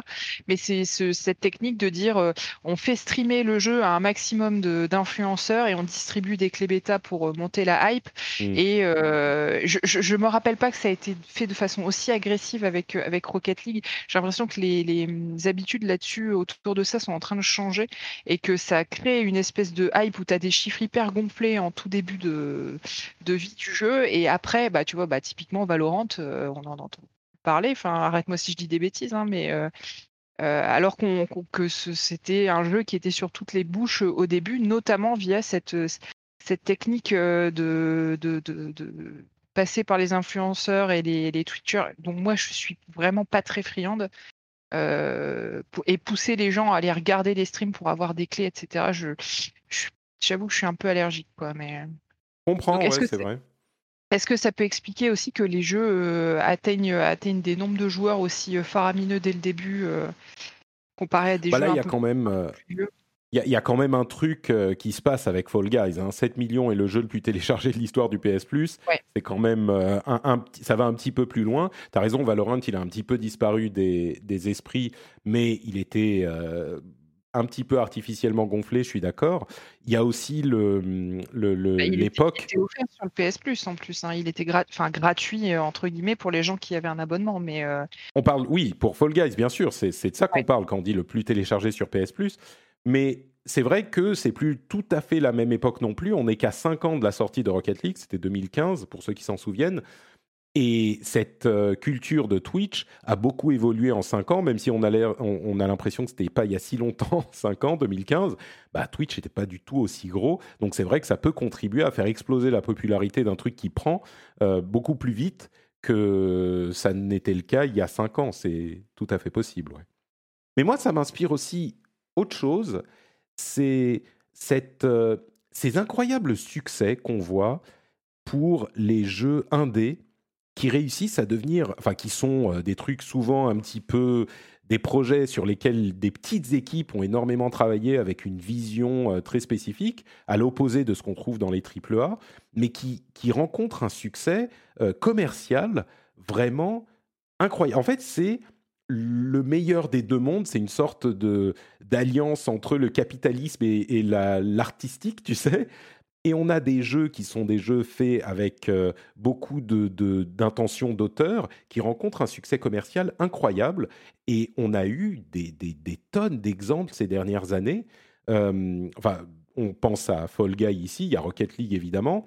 Mais c'est ce- cette technique de dire on fait streamer le jeu à un maximum d'influenceurs et on distribue des clés bêta pour monter la hype. Mm. Et euh, je, je me rappelle pas que ça a été fait de façon aussi agressive avec, avec Rocket League. J'ai l'impression que les, les hum, habitudes là-dessus, autour de ça, sont en train de changer et que ça crée une espèce de hype où tu as des chiffres hyper gonflés en tout début de, vie du jeu. Et après, bah, tu vois, bah, typiquement Valorant, euh, on en entend parler. Enfin, arrête-moi si je dis des bêtises, hein, mais. euh, euh, alors qu'on, que c'était un jeu qui était sur toutes les bouches au début, notamment via cette, cette technique de, de, passer par les influenceurs et les, les Twitchers, dont moi je suis vraiment pas très friande, et pousser les gens à aller regarder les streams pour avoir des clés, etc. Je, j'avoue que je suis un peu allergique, quoi. Mais Je comprends, ouais, que c'est c'est- vrai. Est-ce que ça peut expliquer aussi que les jeux atteignent, atteignent des nombres de joueurs aussi faramineux dès le début comparé à des bah jeux là, il y a quand même il y, a quand même un truc euh, qui se passe avec Fall Guys. 7 hein. millions est le jeu le plus téléchargé de l'histoire du PS Plus. C'est quand même euh, un, ça va un petit peu plus loin. Tu as raison, Valorant, il a un petit peu disparu des, esprits, mais il était euh, un petit peu artificiellement gonflé, je suis d'accord. Il y a aussi le, bah, l'époque. il était offert sur le PS Plus en plus. Hein. Il était gratuit entre guillemets pour les gens qui avaient un abonnement. Mais on parle, oui, pour Fall Guys, bien sûr. C'est, de ça qu'on parle quand on dit le plus téléchargé sur PS Plus. Mais c'est vrai que c'est plus tout à fait la même époque non plus. On n'est qu'à 5 ans de la sortie de Rocket League, c'était 2015 pour ceux qui s'en souviennent. Et cette euh, culture de Twitch a beaucoup évolué en 5 ans, même si on a, on, a l'impression que c'était pas il y a si longtemps, 5 ans, 2015. Bah, Twitch n'était pas du tout aussi gros. Donc c'est vrai que ça peut contribuer à faire exploser la popularité d'un truc qui prend euh, beaucoup plus vite que ça n'était le cas il y a 5 ans. C'est tout à fait possible. Mais moi, ça m'inspire aussi autre chose, c'est euh, ces incroyables succès qu'on voit pour les jeux indés qui réussissent à devenir, enfin qui sont euh, des trucs souvent un petit peu des projets sur lesquels des petites équipes ont énormément travaillé avec une vision euh, très spécifique, à l'opposé de ce qu'on trouve dans les AAA, mais qui, qui rencontrent un succès commercial vraiment incroyable. En fait, c'est le meilleur des deux mondes, c'est une sorte de d'alliance entre le capitalisme et, l'artistique, tu sais. Et on a des jeux qui sont des jeux faits avec euh, beaucoup de, d'intention d'auteur, qui rencontrent un succès commercial incroyable. Et on a eu des, tonnes d'exemples ces dernières années. Euh, enfin, on pense à Fall Guy ici, il y a Rocket League évidemment,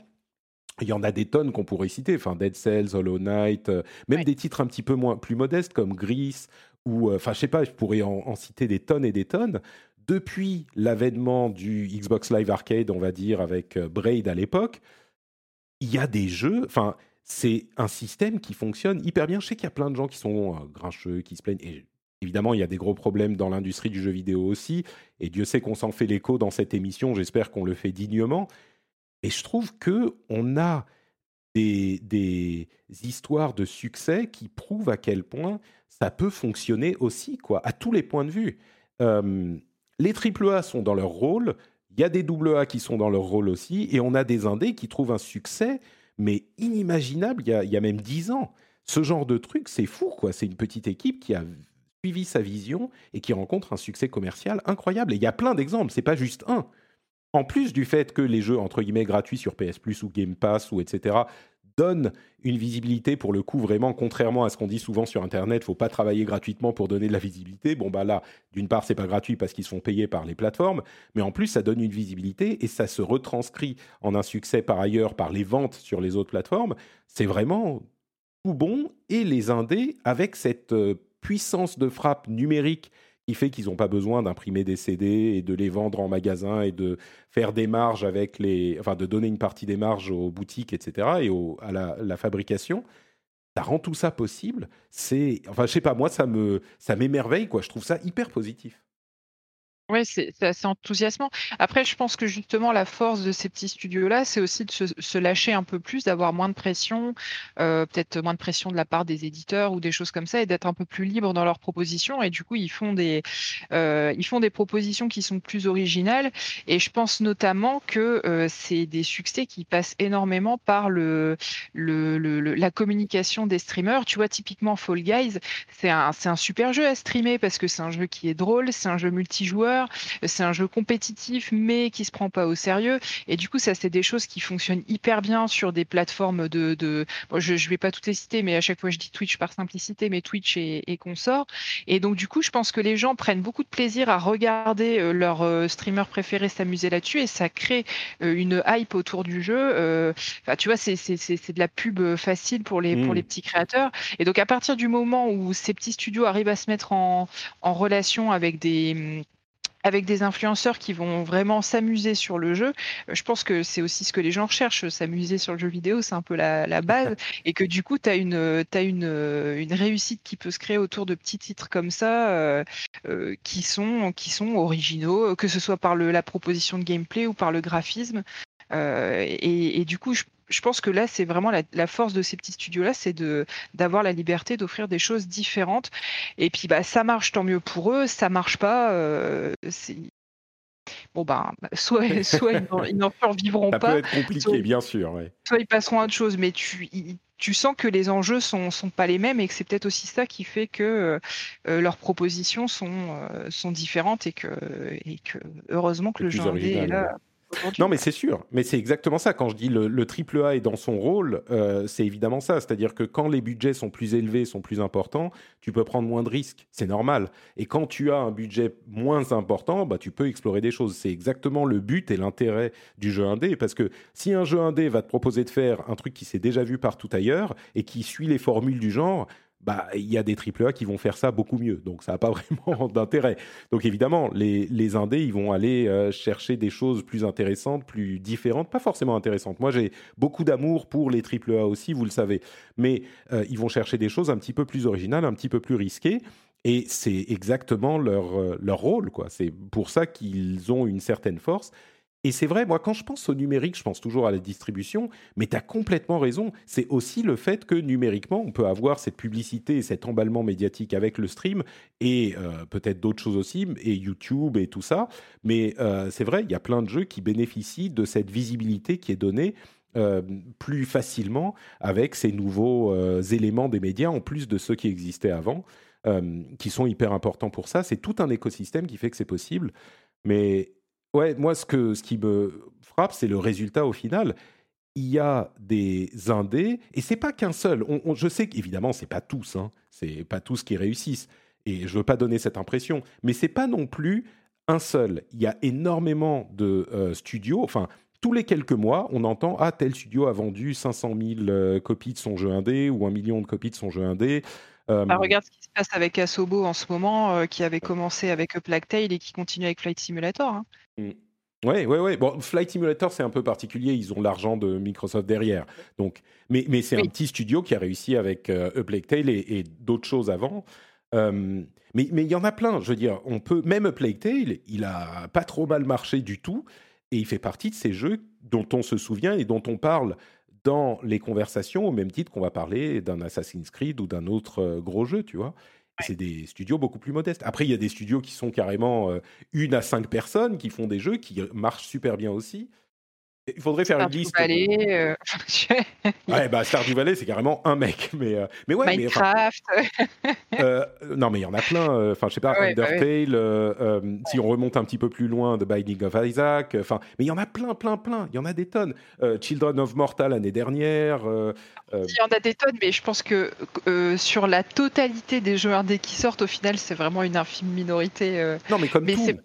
il y en a des tonnes qu'on pourrait citer, enfin Dead Cells, Hollow Knight, euh, même des titres un petit peu moins plus modestes comme Gris ou euh, enfin je sais pas, je pourrais en, citer des tonnes et des tonnes. Depuis l'avènement du Xbox Live Arcade, on va dire avec euh, Braid à l'époque, il y a des jeux, enfin c'est un système qui fonctionne hyper bien. Je sais qu'il y a plein de gens qui sont grincheux, qui se plaignent et Évidemment, il y a des gros problèmes dans l'industrie du jeu vidéo aussi, et Dieu sait qu'on s'en fait l'écho dans cette émission, j'espère qu'on le fait dignement. Et je trouve que on a des, des, histoires de succès qui prouvent à quel point ça peut fonctionner aussi, quoi, à tous les points de vue. les AAA sont dans leur rôle, il y a des AA qui sont dans leur rôle aussi, et on a des indés qui trouvent un succès, mais inimaginable il y a, y a même dix ans. Ce genre de truc, c'est fou, quoi. C'est une petite équipe qui a suivi sa vision et qui rencontre un succès commercial incroyable. Et il y a plein d'exemples, c'est pas juste un en plus du fait que les jeux entre guillemets gratuits sur PS Plus ou Game Pass ou etc donnent une visibilité pour le coup vraiment contrairement à ce qu'on dit souvent sur internet faut pas travailler gratuitement pour donner de la visibilité. Bon bah là d'une part c'est pas gratuit parce qu'ils sont payés par les plateformes mais en plus ça donne une visibilité et ça se retranscrit en un succès par ailleurs par les ventes sur les autres plateformes. C'est vraiment tout bon et les indés avec cette euh, puissance de frappe numérique qui fait qu'ils n'ont pas besoin d'imprimer des CD et de les vendre en magasin et de faire des marges avec les, enfin de donner une partie des marges aux boutiques, etc. et à la, fabrication. Ça rend tout ça possible. C'est, enfin, je sais pas, moi ça me, ça m'émerveille quoi. Je trouve ça hyper positif. Oui, c'est assez enthousiasmant. Après, je pense que justement, la force de ces petits studios-là, c'est aussi de se, lâcher un peu plus, d'avoir moins de pression, euh, peut-être moins de pression de la part des éditeurs ou des choses comme ça, et d'être un peu plus libre dans leurs propositions. Et du coup, ils font des, euh, ils font des propositions qui sont plus originales. Et je pense notamment que euh, c'est des succès qui passent énormément par le, le, la communication des streamers. Tu vois, typiquement Fall Guys, c'est un, c'est un super jeu à streamer parce que c'est un jeu qui est drôle, c'est un jeu multijoueur c'est un jeu compétitif, mais qui se prend pas au sérieux. Et du coup, ça, c'est des choses qui fonctionnent hyper bien sur des plateformes de. je, ne vais pas toutes les citer, mais à chaque fois, je dis Twitch par simplicité, mais Twitch et, et consorts. Et donc, du coup, je pense que les gens prennent beaucoup de plaisir à regarder euh, leur euh, streamer préféré s'amuser là-dessus, et ça crée euh, une hype autour du jeu. Enfin, tu vois, c'est de la pub facile pour les, pour mmh. les petits créateurs. Et donc, à partir du moment où ces petits studios arrivent à se mettre en, en relation avec des avec des influenceurs qui vont vraiment s'amuser sur le jeu. Euh, je pense que c'est aussi ce que les gens recherchent, s'amuser sur le jeu vidéo, c'est un peu la, base. et que du coup, tu as, une, as une, une réussite qui peut se créer autour de petits titres comme ça, euh, euh, qui, sont, qui sont originaux, que ce soit par le, la proposition de gameplay ou par le graphisme. et, du coup, je je pense que là, c'est vraiment la, force de ces petits studios-là, c'est de d'avoir la liberté d'offrir des choses différentes. Et puis, bah, ça marche, tant mieux pour eux. Ça marche pas, euh, bon ben, soit, soit ils n'en survivront pas. Ça peut être compliqué, bien sûr. Soit ils passeront à autre chose, mais tu, tu sens que les enjeux sont, sont pas les mêmes et que c'est peut-être aussi ça qui fait que euh, euh, leurs propositions sont, sont différentes et que, et que heureusement que le genre est là. Non, mais c'est sûr. Mais c'est exactement ça. Quand je dis le, le triple A est dans son rôle, euh, c'est évidemment ça. C'est-à-dire que quand les budgets sont plus élevés, sont plus importants, tu peux prendre moins de risques. C'est normal. Et quand tu as un budget moins important, bah, tu peux explorer des choses. C'est exactement le but et l'intérêt du jeu indé. Parce que si un jeu indé va te proposer de faire un truc qui s'est déjà vu partout ailleurs et qui suit les formules du genre, bah, il y a des AAA qui vont faire ça beaucoup mieux. Donc, ça n'a pas vraiment d'intérêt. Donc, évidemment, les, les indés, ils vont aller euh, chercher des choses plus intéressantes, plus différentes, pas forcément intéressantes. Moi, j'ai beaucoup d'amour pour les AAA aussi, vous le savez. Mais euh, ils vont chercher des choses un petit peu plus originales, un petit peu plus risquées. Et c'est exactement leur, euh, leur rôle, quoi. C'est pour ça qu'ils ont une certaine force. Et c'est vrai, moi, quand je pense au numérique, je pense toujours à la distribution, mais tu as complètement raison. C'est aussi le fait que numériquement, on peut avoir cette publicité et cet emballement médiatique avec le stream et euh, peut-être d'autres choses aussi, et YouTube et tout ça. Mais euh, c'est vrai, il y a plein de jeux qui bénéficient de cette visibilité qui est donnée. Euh, plus facilement avec ces nouveaux éléments des médias en plus de ceux qui existaient avant, qui sont hyper importants pour ça. C'est tout un écosystème qui fait que c'est possible. Mais Ouais, moi, ce, que, ce qui me frappe, c'est le résultat au final. Il y a des indés, et c'est pas qu'un seul. On, je sais qu'évidemment, c'est pas tous, hein, c'est pas tous qui réussissent, et je veux pas donner cette impression, mais c'est pas non plus un seul. Il y a énormément de euh, studios, enfin, tous les quelques mois, on entend ah tel studio a vendu 500 000 euh, copies de son jeu indé ou un million de copies de son jeu indé. Euh, bah, regarde ce qui se passe avec Asobo en ce moment, qui avait commencé avec Plague Tale et qui continue avec Flight Simulator. Hein. Oui, oui, oui. Bon, Flight Simulator, c'est un peu particulier. Ils ont l'argent de Microsoft derrière. Donc, mais, mais c'est un petit studio qui a réussi avec euh, A Plague Tale et, d'autres choses avant. Euh, mais mais il y en a plein. Je veux dire, on peut même A Plague Tale, il a pas trop mal marché du tout, et il fait partie de ces jeux dont on se souvient et dont on parle dans les conversations au même titre qu'on va parler d'un Assassin's Creed ou d'un autre euh, gros jeu, tu vois. C'est des studios beaucoup plus modestes. Après, il y a des studios qui sont carrément euh, une à cinq personnes qui font des jeux qui marchent super bien aussi. Il faudrait faire une liste. Valley, euh... ouais, bah Stardew Valley, c'est carrément un mec, mais euh, mais ouais. Minecraft. euh, non, mais il y en a plein. Euh, enfin, je sais pas, Undertale. Euh, si on remonte un petit peu plus loin, The Binding of Isaac. Enfin, mais il y en a plein, plein, plein. Il y en a des tonnes. Children of Mortal l'année dernière. Il y en a des tonnes, mais je pense que sur la totalité des jeux indés qui sortent, au final, c'est vraiment une infime minorité. non, mais comme mais tout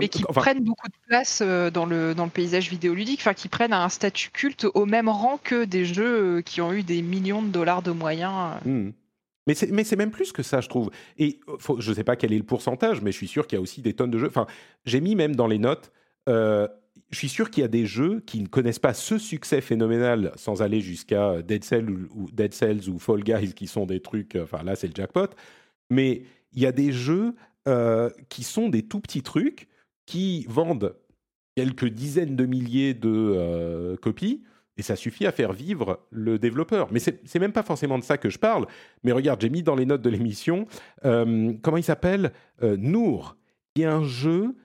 mais qui prennent beaucoup de place euh, dans le, dans le paysage vidéoludique, enfin qui prennent un statut culte au même rang que des jeux euh, qui ont eu des millions de dollars de moyens. Mmh. Mais c'est même plus que ça, je trouve. Et faut, je ne sais pas quel est le pourcentage, mais je suis sûr qu'il y a aussi des tonnes de jeux. Enfin, j'ai mis même dans les notes, euh, je suis sûr qu'il y a des jeux qui ne connaissent pas ce succès phénoménal sans aller jusqu'à Dead, Cells ou, Dead Cells ou Fall Guys, qui sont des trucs, enfin là c'est le jackpot. Mais il y a des jeux qui sont des tout petits trucs qui vendent quelques dizaines de milliers de euh, copies, et ça suffit à faire vivre le développeur. Mais c'est même pas forcément de ça que je parle. Mais regarde, j'ai mis dans les notes de l'émission, euh, comment il s'appelle euh, Nour, qui est un jeu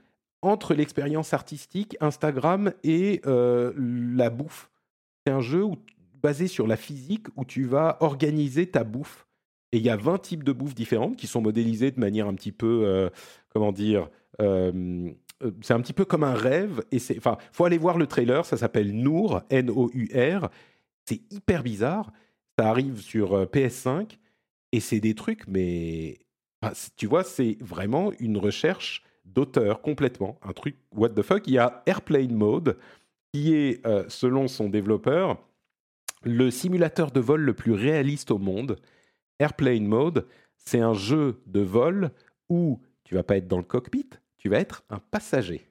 entre l'expérience artistique, Instagram et la bouffe. C'est un jeu basé sur la physique où tu vas organiser ta bouffe. Et il y a 20 types de bouffe différentes qui sont modélisées de manière un petit peu, comment dire, euh, c'est un petit peu comme un rêve. Et c'est, enfin, faut aller voir le trailer. Ça s'appelle Nour, N-O-U-R. C'est hyper bizarre. Ça arrive sur euh, PS5 et c'est des trucs, mais tu vois, c'est vraiment une recherche d'auteur complètement. Un truc what the fuck. Il y a Airplane Mode qui est, euh, selon son développeur, le simulateur de vol le plus réaliste au monde. Airplane Mode, c'est un jeu de vol où tu vas pas être dans le cockpit, tu vas être un passager.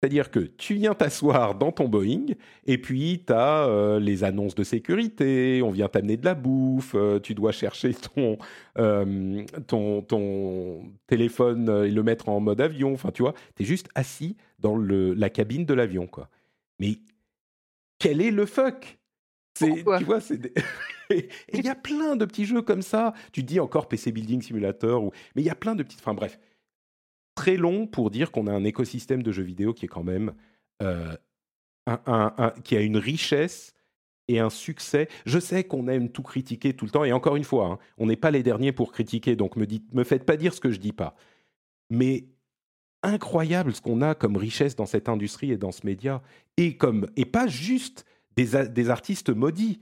C'est-à-dire que tu viens t'asseoir dans ton Boeing et puis tu as euh, les annonces de sécurité, on vient t'amener de la bouffe, euh, tu dois chercher ton, euh, ton, ton, téléphone et le mettre en mode avion. Enfin, tu vois, tu es juste assis dans le, la cabine de l'avion. quoi. Mais quel est le fuck? Tu vois, c'est il y a plein de petits jeux comme ça. Tu dis encore PC Building Simulator, ou... mais il y a plein de petites. Enfin bref, très long pour dire qu'on a un écosystème de jeux vidéo qui est quand même euh, un, qui a une richesse et un succès. Je sais qu'on aime tout critiquer tout le temps, et encore une fois, hein, on n'est pas les derniers pour critiquer, donc me, dites, me faites pas dire ce que je dis pas. Mais incroyable ce qu'on a comme richesse dans cette industrie et dans ce média, et comme et pas juste des, des artistes maudits.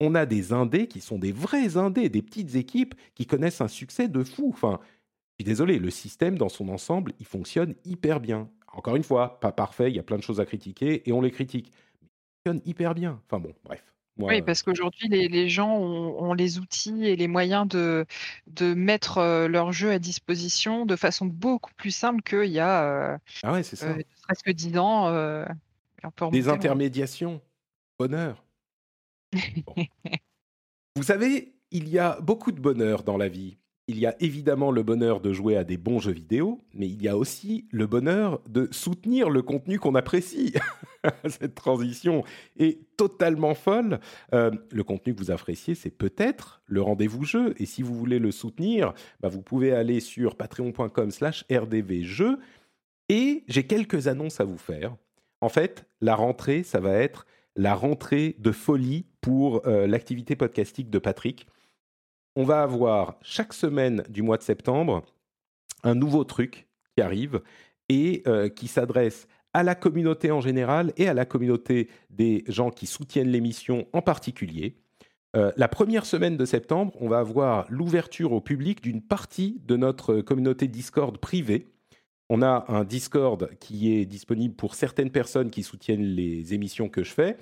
On a des indés qui sont des vrais indés, des petites équipes qui connaissent un succès de fou. Enfin, suis désolé, le système dans son ensemble, il fonctionne hyper bien. Encore une fois, pas parfait, il y a plein de choses à critiquer et on les critique. Mais il fonctionne hyper bien. Enfin bon, bref. oui, parce qu'aujourd'hui, les, gens ont, les outils et les moyens de, de mettre euh, leur jeu à disposition de façon beaucoup plus simple qu'il y a euh, ah ouais, c'est ça. Euh, presque 10 ans. Des intermédiations. Bonheur. Vous savez, il y a beaucoup de bonheur dans la vie. Il y a évidemment le bonheur de jouer à des bons jeux vidéo, mais il y a aussi le bonheur de soutenir le contenu qu'on apprécie. Cette transition est totalement folle. Euh, le contenu que vous appréciez, c'est peut-être le rendez-vous jeu. Et si vous voulez le soutenir, bah, vous pouvez aller sur patreon.com slash rdvjeux. Et j'ai quelques annonces à vous faire. En fait, la rentrée, ça va être la rentrée de folie pour euh, l'activité podcastique de Patrick. On va avoir chaque semaine du mois de septembre un nouveau truc qui arrive et euh, qui s'adresse à la communauté en général et à la communauté des gens qui soutiennent l'émission en particulier. Euh, la première semaine de septembre, on va avoir l'ouverture au public d'une partie de notre communauté Discord privée on a un Discord qui est disponible pour certaines personnes qui soutiennent les émissions que je fais.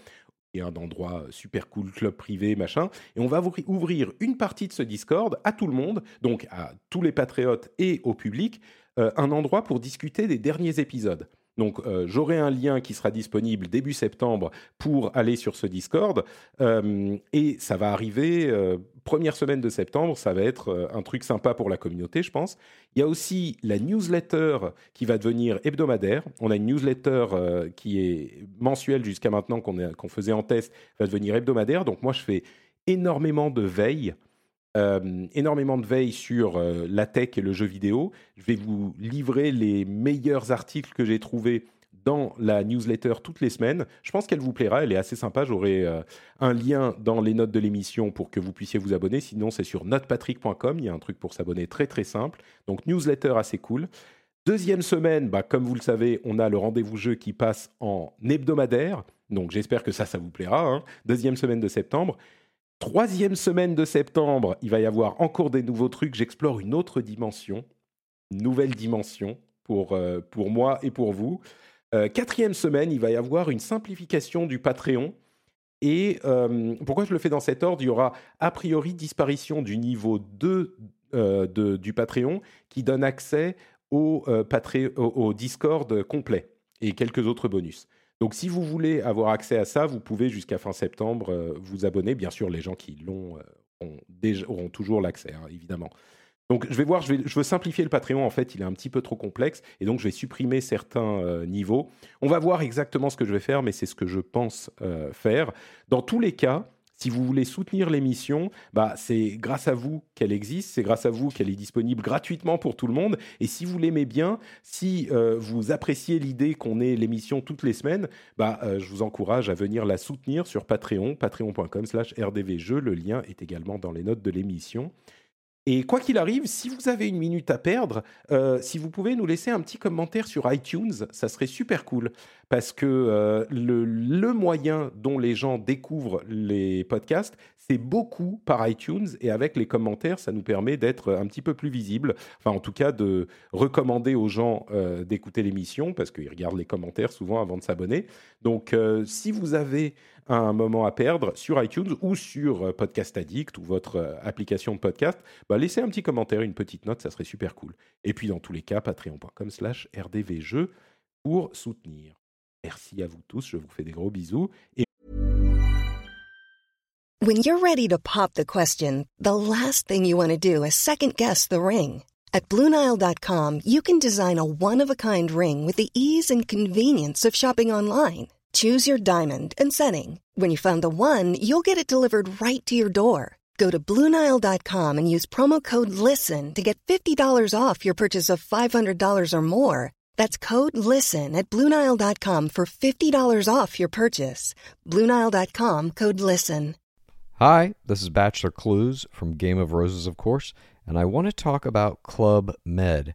A un endroit super cool, club privé, machin. Et on va ouvrir une partie de ce Discord à tout le monde, donc à tous les patriotes et au public, euh, un endroit pour discuter des derniers épisodes. Donc euh, j'aurai un lien qui sera disponible début septembre pour aller sur ce Discord. Euh, et ça va arriver, euh, première semaine de septembre, ça va être un truc sympa pour la communauté, je pense. Il y a aussi la newsletter qui va devenir hebdomadaire. On a une newsletter qui est mensuelle jusqu'à maintenant, qu'on faisait en test, va devenir hebdomadaire. Donc moi, je fais énormément de veille. Énormément de veille sur la tech et le jeu vidéo. Je vais vous livrer les meilleurs articles que j'ai trouvés dans la newsletter toutes les semaines. Je pense qu'elle vous plaira, elle est assez sympa. J'aurai un lien dans les notes de l'émission pour que vous puissiez vous abonner. Sinon, c'est sur notepatrick.com. Il y a un truc pour s'abonner très très simple. Donc, newsletter assez cool. Deuxième semaine, bah, comme vous le savez, on a le rendez-vous jeu qui passe en hebdomadaire. Donc, j'espère que ça, ça vous plaira. Hein. Deuxième semaine de septembre. Troisième semaine de septembre, il va y avoir encore des nouveaux trucs. J'explore une autre dimension, une nouvelle dimension pour, euh, pour moi et pour vous. Euh, quatrième semaine, il va y avoir une simplification du Patreon. Et euh, pourquoi je le fais dans cet ordre? Il y aura a priori disparition du niveau 2 de, du Patreon qui donne accès au, au Discord complet et quelques autres bonus. Donc, si vous voulez avoir accès à ça, vous pouvez jusqu'à fin septembre euh, vous abonner. Bien sûr, les gens qui l'ont euh, auront toujours l'accès, hein, évidemment. Donc, je vais voir, je, vais, veux simplifier le Patreon. En fait, il est un petit peu trop complexe et donc je vais supprimer certains euh, niveaux. On va voir exactement ce que je vais faire, mais c'est ce que je pense faire. Dans tous les cas, si vous voulez soutenir l'émission, bah, c'est grâce à vous qu'elle existe, c'est grâce à vous qu'elle est disponible gratuitement pour tout le monde. Et si vous l'aimez bien, si euh, vous appréciez l'idée qu'on ait l'émission toutes les semaines, bah, euh, je vous encourage à venir la soutenir sur Patreon, patreon.com slash rdvjeux. Le lien est également dans les notes de l'émission. Et quoi qu'il arrive, si vous avez une minute à perdre, euh, si vous pouvez nous laisser un petit commentaire sur iTunes, ça serait super cool. Parce que euh, le, moyen dont les gens découvrent les podcasts, c'est beaucoup par iTunes. Et avec les commentaires, ça nous permet d'être un petit peu plus visible. Enfin, en tout cas, de recommander aux gens euh, d'écouter l'émission, parce qu'ils regardent les commentaires souvent avant de s'abonner. Donc, si vous avez un moment à perdre sur iTunes ou sur euh, Podcast Addict ou votre euh, application de podcast, bah laissez un petit commentaire, une petite note, ça serait super cool. Et puis dans tous les cas, patreon.com slash rdvjeux pour soutenir. Merci à vous tous, je vous fais des gros bisous. Et... When you're ready to pop the question, the last thing you want to do is second guess the ring. At BlueNile.com, you can design a one-of-a-kind ring with the ease and convenience of shopping online. Choose your diamond and setting. When you find the one, you'll get it delivered right to your door. Go to Bluenile.com and use promo code LISTEN to get $50 off your purchase of $500 or more. That's code LISTEN at Bluenile.com for $50 off your purchase. Bluenile.com code LISTEN. Hi, this is Bachelor Clues from Game of Roses, of course, and I want to talk about Club Med.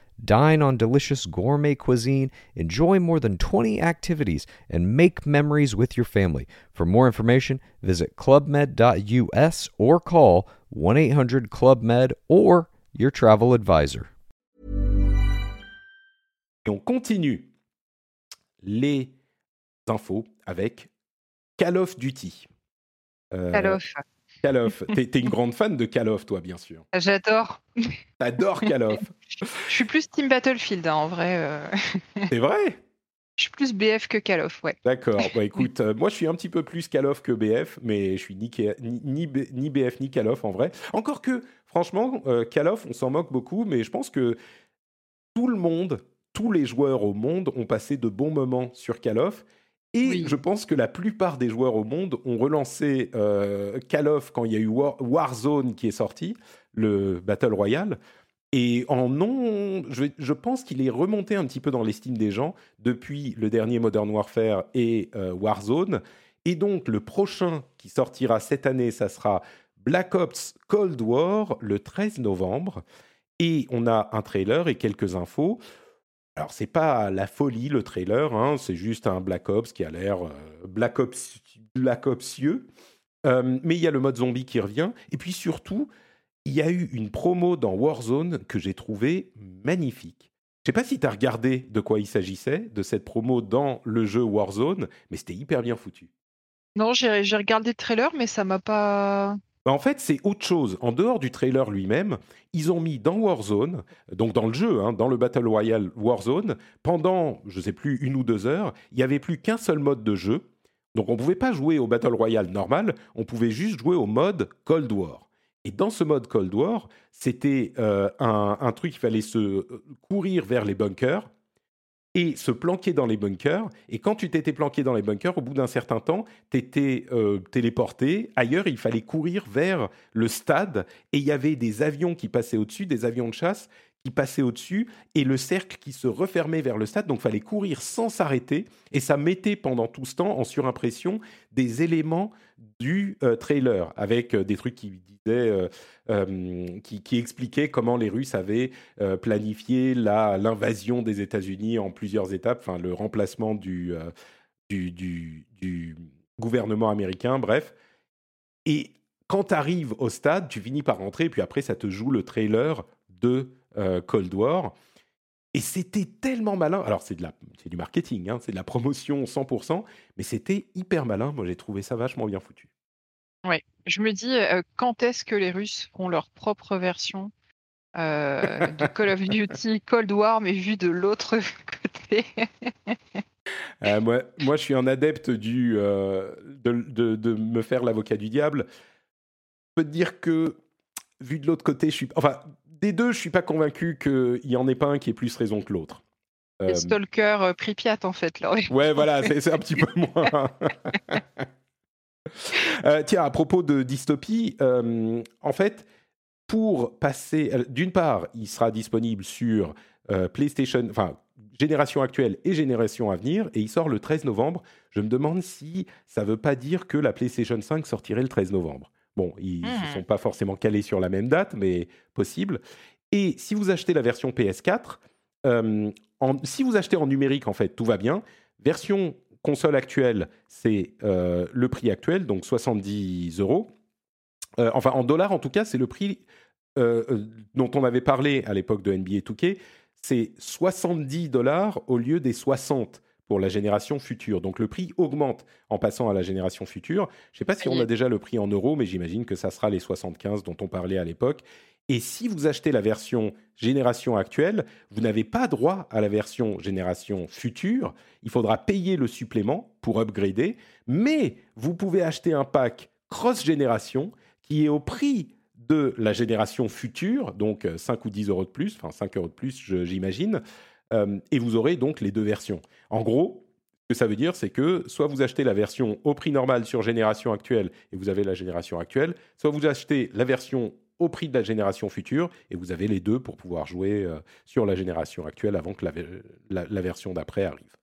Dine on delicious gourmet cuisine, enjoy more than 20 activities, and make memories with your family. For more information, visit clubmed.us or call 1 800 Club Med or your travel advisor. Et on continue les infos avec Call of Duty. Euh, Call of. Call of. T'es, une grande fan de Call of, toi, bien sûr. J'adore. T'adores Call of. Je suis plus Team Battlefield, hein, en vrai. Euh. C'est vrai? Je suis plus BF que Call of, ouais. D'accord. Bah écoute, euh, moi je suis un petit peu plus Call of que BF, mais je suis ni, ni, ni BF ni Call of en vrai. Encore que, franchement, Call of, on s'en moque beaucoup, mais je pense que tout le monde tous les joueurs au monde ont passé de bons moments sur Call of. Et je pense que la plupart des joueurs au monde ont relancé euh, Call of quand il y a eu Warzone qui est sorti, le Battle Royale. Et en non, je, pense qu'il est remonté un petit peu dans l'estime des gens depuis le dernier Modern Warfare et euh, Warzone. Et donc le prochain qui sortira cette année, ça sera Black Ops Cold War le 13 novembre. Et on a un trailer et quelques infos. Alors, c'est pas la folie, le trailer, hein, c'est juste un Black Ops qui a l'air euh, Black, Ops, Black Opsieux. Euh, mais il y a le mode zombie qui revient. Et puis surtout, il y a eu une promo dans Warzone que j'ai trouvée magnifique. Je sais pas si tu as regardé de quoi il s'agissait, de cette promo dans le jeu Warzone, mais c'était hyper bien foutu. Non, j'ai regardé le trailer, mais ça m'a pas. Bah, en fait, c'est autre chose. En dehors du trailer lui-même, ils ont mis dans Warzone, donc dans le jeu, hein, dans le Battle Royale Warzone, pendant, je ne sais plus, une ou deux heures, il n'y avait plus qu'un seul mode de jeu. Donc on ne pouvait pas jouer au Battle Royale normal, on pouvait juste jouer au mode Cold War. Et dans ce mode Cold War, c'était euh, un, un, truc, il fallait se euh, courir vers les bunkers et se planquer dans les bunkers. Et quand tu t'étais planqué dans les bunkers, au bout d'un certain temps, tu étais euh, téléporté ailleurs. Il fallait courir vers le stade et il y avait des avions qui passaient au-dessus, des avions de chasse qui passaient au-dessus et le cercle qui se refermait vers le stade. Donc, fallait courir sans s'arrêter et ça mettait pendant tout ce temps en surimpression des éléments du euh, trailer avec euh, des trucs qui disaient, euh, qui, expliquaient comment les Russes avaient planifié l'invasion des États-Unis en plusieurs étapes, enfin le remplacement du, du, gouvernement américain, bref. Et quand tu arrives au stade, tu finis par rentrer, puis après, ça te joue le trailer de Cold War. Et c'était tellement malin. Alors, c'est, de la, c'est du marketing, hein, c'est de la promotion 100%, mais c'était hyper malin. Moi, j'ai trouvé ça vachement bien foutu. Oui, je me dis, euh, quand est-ce que les Russes font leur propre version euh, de Call of Duty Cold War, mais vu de l'autre côté? Euh, moi, moi, je suis un adepte du, de, de, de, me faire l'avocat du diable. Je peux te dire que, vu de l'autre côté, je suis. Enfin, des deux, je suis pas convaincu qu'il y en ait pas un qui ait plus raison que l'autre. Euh... Stalker euh, Pripyat en fait là. Ouais, voilà, c'est un petit peu moins. euh, tiens, à propos de dystopie, euh, en fait, pour passer, euh, d'une part, il sera disponible sur euh, PlayStation, enfin génération actuelle et génération à venir, et il sort le 13 novembre. Je me demande si ça veut pas dire que la PlayStation 5 sortirait le 13 novembre. Bon, ils ne mmh. sont pas forcément calés sur la même date, mais possible. Et si vous achetez la version PS4, euh, si vous achetez en numérique, en fait, tout va bien. Version console actuelle, c'est euh, le prix actuel, donc 70 euros. Euh, enfin, en dollars, en tout cas, c'est le prix dont on avait parlé à l'époque de NBA 2K. C'est 70 dollars au lieu des 60 pour la génération future. Donc le prix augmente en passant à la génération future. Je ne sais pas si on a déjà le prix en euros, mais j'imagine que ça sera les 75 dont on parlait à l'époque. Et si vous achetez la version génération actuelle, vous n'avez pas droit à la version génération future. Il faudra payer le supplément pour upgrader. Mais vous pouvez acheter un pack cross-génération qui est au prix de la génération future, donc 5 ou 10 euros de plus, enfin 5 euros de plus, j'imagine. Euh, et vous aurez donc les deux versions. En gros, ce que ça veut dire, c'est que soit vous achetez la version au prix normal sur génération actuelle et vous avez la génération actuelle, soit vous achetez la version au prix de la génération future et vous avez les deux pour pouvoir jouer euh, sur la génération actuelle avant que la, version d'après arrive.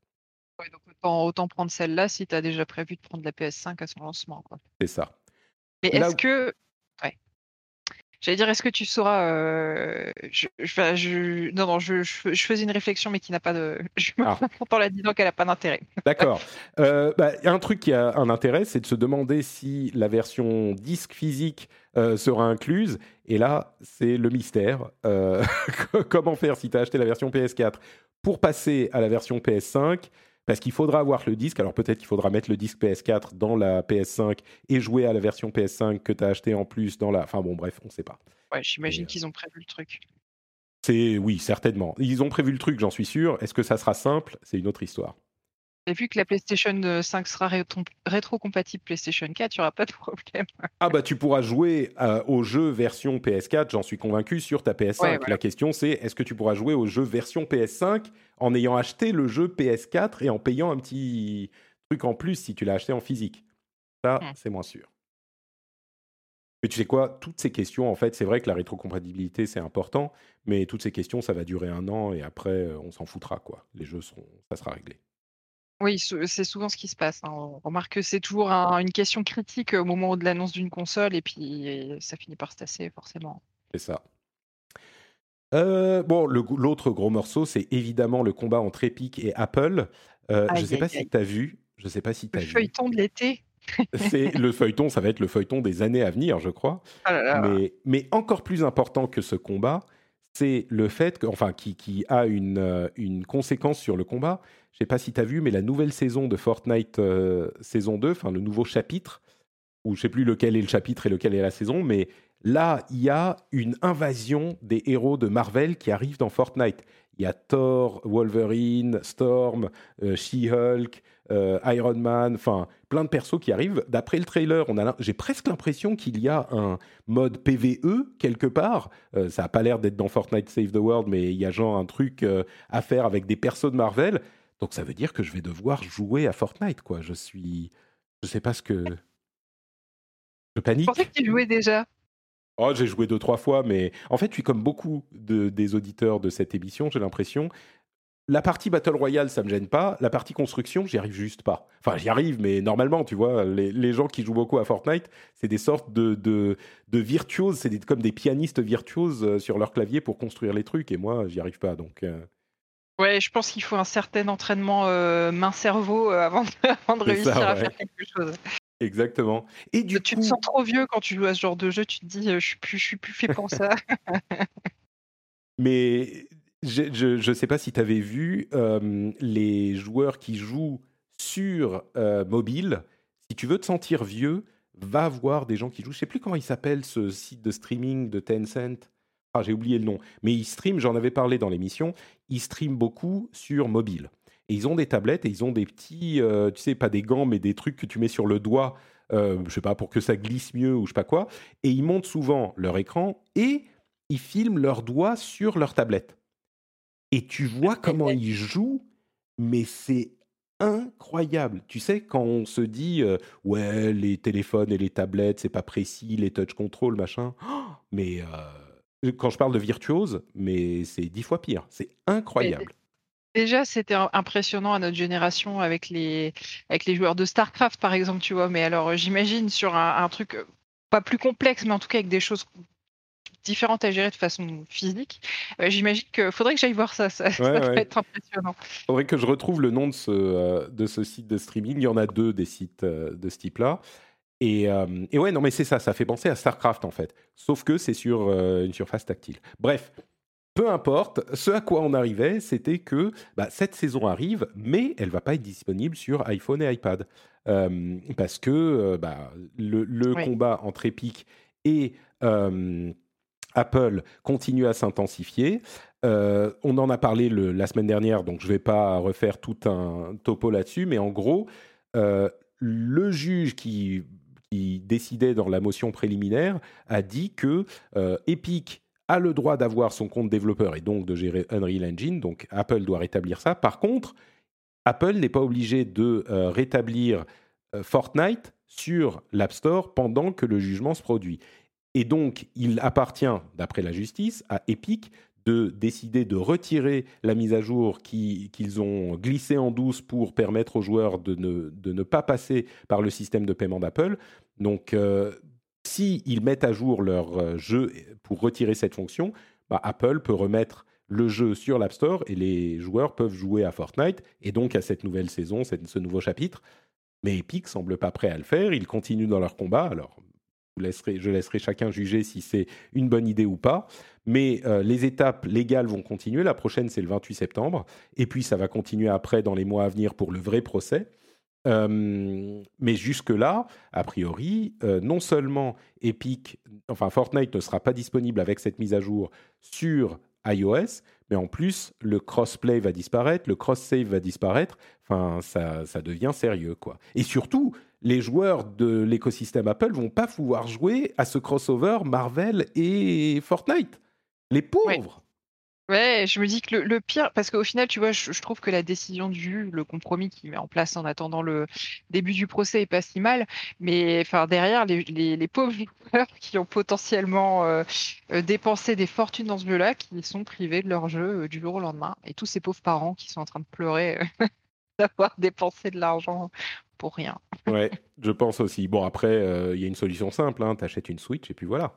donc autant, prendre celle-là si tu as déjà prévu de prendre la PS5 à son lancement. C'est ça. Mais est-ce que J'allais dire, est-ce que tu sauras. Euh, je, je, non, non, je, faisais une réflexion, mais qui n'a pas de. Je me ah. en la disant qu'elle n'a pas d'intérêt. D'accord. Euh, bah, un truc qui a un intérêt, c'est de se demander si la version disque physique euh, sera incluse. Et là, c'est le mystère. Euh, comment faire si tu as acheté la version PS4 pour passer à la version PS5 parce qu'il faudra avoir le disque. Alors peut-être qu'il faudra mettre le disque PS4 dans la PS5 et jouer à la version PS5 que tu as acheté en plus dans la. Enfin bon, bref, on ne sait pas. Ouais, j'imagine qu'ils ont prévu le truc. C'est oui, certainement. Ils ont prévu le truc, j'en suis sûr. Est-ce que ça sera simple? C'est une autre histoire. Et vu que la PlayStation 5 sera rétro-compatible PlayStation 4, il n'y aura pas de problème. ah bah tu pourras jouer euh, au jeu version PS4, j'en suis convaincu, sur ta PS5. La question c'est, est-ce que tu pourras jouer au jeu version PS5 en ayant acheté le jeu PS4 et en payant un petit truc en plus si tu l'as acheté en physique? Ça, hmm. c'est moins sûr. Mais tu sais quoi, toutes ces questions, en fait, c'est vrai que la rétrocompatibilité, c'est important, mais toutes ces questions, ça va durer un an et après, euh, on s'en foutra, quoi. Les jeux seront, ça sera réglé. Oui, c'est souvent ce qui se passe, hein. On remarque que c'est toujours une question critique au moment de l'annonce d'une console et puis ça finit par se tasser forcément. C'est ça. Euh, bon, l'autre gros morceau, c'est évidemment le combat entre Epic et Apple. Euh, je ne sais pas si tu as vu. Je sais pas si Le feuilleton de l'été. C'est le feuilleton, ça va être le feuilleton des années à venir, je crois. Ah mais, mais encore plus important que ce combat, c'est le fait que, enfin, qui, qui a une, euh, une conséquence sur le combat, je sais pas si tu as vu, mais la nouvelle saison de Fortnite euh, saison 2, enfin le nouveau chapitre, ou je sais plus lequel est le chapitre et lequel est la saison, mais là, il y a une invasion des héros de Marvel qui arrivent dans Fortnite. Il y a Thor, Wolverine, Storm, euh, She-Hulk, euh, Iron Man, enfin plein de persos qui arrivent. D'après le trailer, j'ai presque l'impression qu'il y a un mode PVE quelque part. ça n'a pas l'air d'être dans Fortnite Save the World, mais il y a genre un truc à faire avec des persos de Marvel. Donc ça veut dire que je vais devoir jouer à Fortnite, quoi. Je suis, je sais pas ce que, je panique. Je pensais que tu jouais déjà? Oh, j'ai joué deux trois fois, mais en fait, je suis comme beaucoup de, des auditeurs de cette émission, j'ai l'impression. La partie Battle Royale, ça me gêne pas. La partie construction, j'y arrive juste pas. Enfin, j'y arrive, mais normalement, tu vois, les, gens qui jouent beaucoup à Fortnite, c'est des sortes de, de, de virtuoses, c'est comme des pianistes virtuoses euh, sur leur clavier pour construire les trucs, et moi, j'y arrive pas. Donc, euh, Ouais, je pense qu'il faut un certain entraînement euh, main-cerveau euh, avant, de, réussir à faire quelque chose. Exactement. Et du tu te sens trop vieux quand tu joues à ce genre de jeu, tu te dis euh, je suis plus, je suis plus fait pour ça. Mais je ne sais pas si tu avais vu les joueurs qui jouent sur mobile. Si tu veux te sentir vieux, va voir des gens qui jouent. Je sais plus comment il s'appelle ce site de streaming de Tencent. Ah, j'ai oublié le nom, mais ils streament, j'en avais parlé dans l'émission, ils streament beaucoup sur mobile. Et ils ont des tablettes et ils ont des petits, euh, tu sais, pas des gants, mais des trucs que tu mets sur le doigt, euh, je sais pas, pour que ça glisse mieux ou je sais pas quoi. Et ils montent souvent leur écran et ils filment leurs doigts sur leur tablette. Et tu vois comment ils jouent, mais c'est incroyable. Tu sais, quand on se dit, euh, ouais, les téléphones et les tablettes, c'est pas précis, les touch control, machin, mais quand je parle de virtuose, mais c'est dix fois pire. C'est incroyable. Déjà, c'était impressionnant à notre génération avec les, avec les joueurs de StarCraft, par exemple, tu vois. Mais alors, j'imagine sur un, truc euh, pas plus complexe, mais en tout cas avec des choses différentes à gérer de façon physique. Euh, j'imagine qu'il faudrait que j'aille voir ça. Ça, va être impressionnant. Il faudrait que je retrouve le nom de ce, euh, de ce site de streaming. Il y en a deux des sites de ce type-là. Euh, et, ouais, non, mais c'est ça, ça fait penser à StarCraft en fait. Sauf que c'est sur euh, une surface tactile. Bref, peu importe, ce à quoi on arrivait, c'était que bah, cette saison arrive, mais elle va pas être disponible sur iPhone et iPad. Euh, parce que bah, le, le combat entre Epic et Apple continue à s'intensifier. on en a parlé la semaine dernière, donc je ne vais pas refaire tout un topo là-dessus, mais en gros, le juge qui, qui, décidait dans la motion préliminaire a dit que Epic a le droit d'avoir son compte développeur et donc de gérer Unreal Engine, donc Apple doit rétablir ça. Par contre, Apple n'est pas obligé de euh, rétablir euh, Fortnite sur l'App Store pendant que le jugement se produit. Et donc, il appartient, d'après la justice, à Epic de décider de retirer la mise à jour qu'ils ont glissée en douce pour permettre aux joueurs de ne, de ne pas passer par le système de paiement d'Apple. Donc, euh, s'ils mettent à jour leur euh, jeu pour retirer cette fonction, bah, Apple peut remettre le jeu sur l'App Store et les joueurs peuvent jouer à Fortnite et donc à cette nouvelle saison, ce nouveau chapitre. Mais Epic semble pas prêt à le faire. Ils continuent dans leur combat. Alors, je laisserai chacun juger si c'est une bonne idée ou pas. Mais euh, les étapes légales vont continuer. La prochaine, c'est le 28 septembre. Et puis, ça va continuer après dans les mois à venir pour le vrai procès. Euh, mais jusque-là, a priori, euh, non seulement Epic, enfin Fortnite ne sera pas disponible avec cette mise à jour sur iOS, mais en plus, le crossplay va disparaître, le cross-save va disparaître. Enfin, ça, ça devient sérieux, quoi. Et surtout, les joueurs de l'écosystème Apple vont pas pouvoir jouer à ce crossover Marvel et Fortnite. Les pauvres. Ouais, je me dis que le, pire, parce qu'au final, tu vois, je, trouve que la décision du le compromis qu'il met en place en attendant le début du procès est pas si mal, mais enfin derrière, les, pauvres joueurs qui ont potentiellement euh, euh, dépensé des fortunes dans ce jeu-là, qui sont privés de leur jeu euh, du jour au lendemain, et tous ces pauvres parents qui sont en train de pleurer d'avoir dépensé de l'argent pour rien. ouais, je pense aussi. Bon, après, il y a une solution simple, hein, achètes une Switch et puis voilà.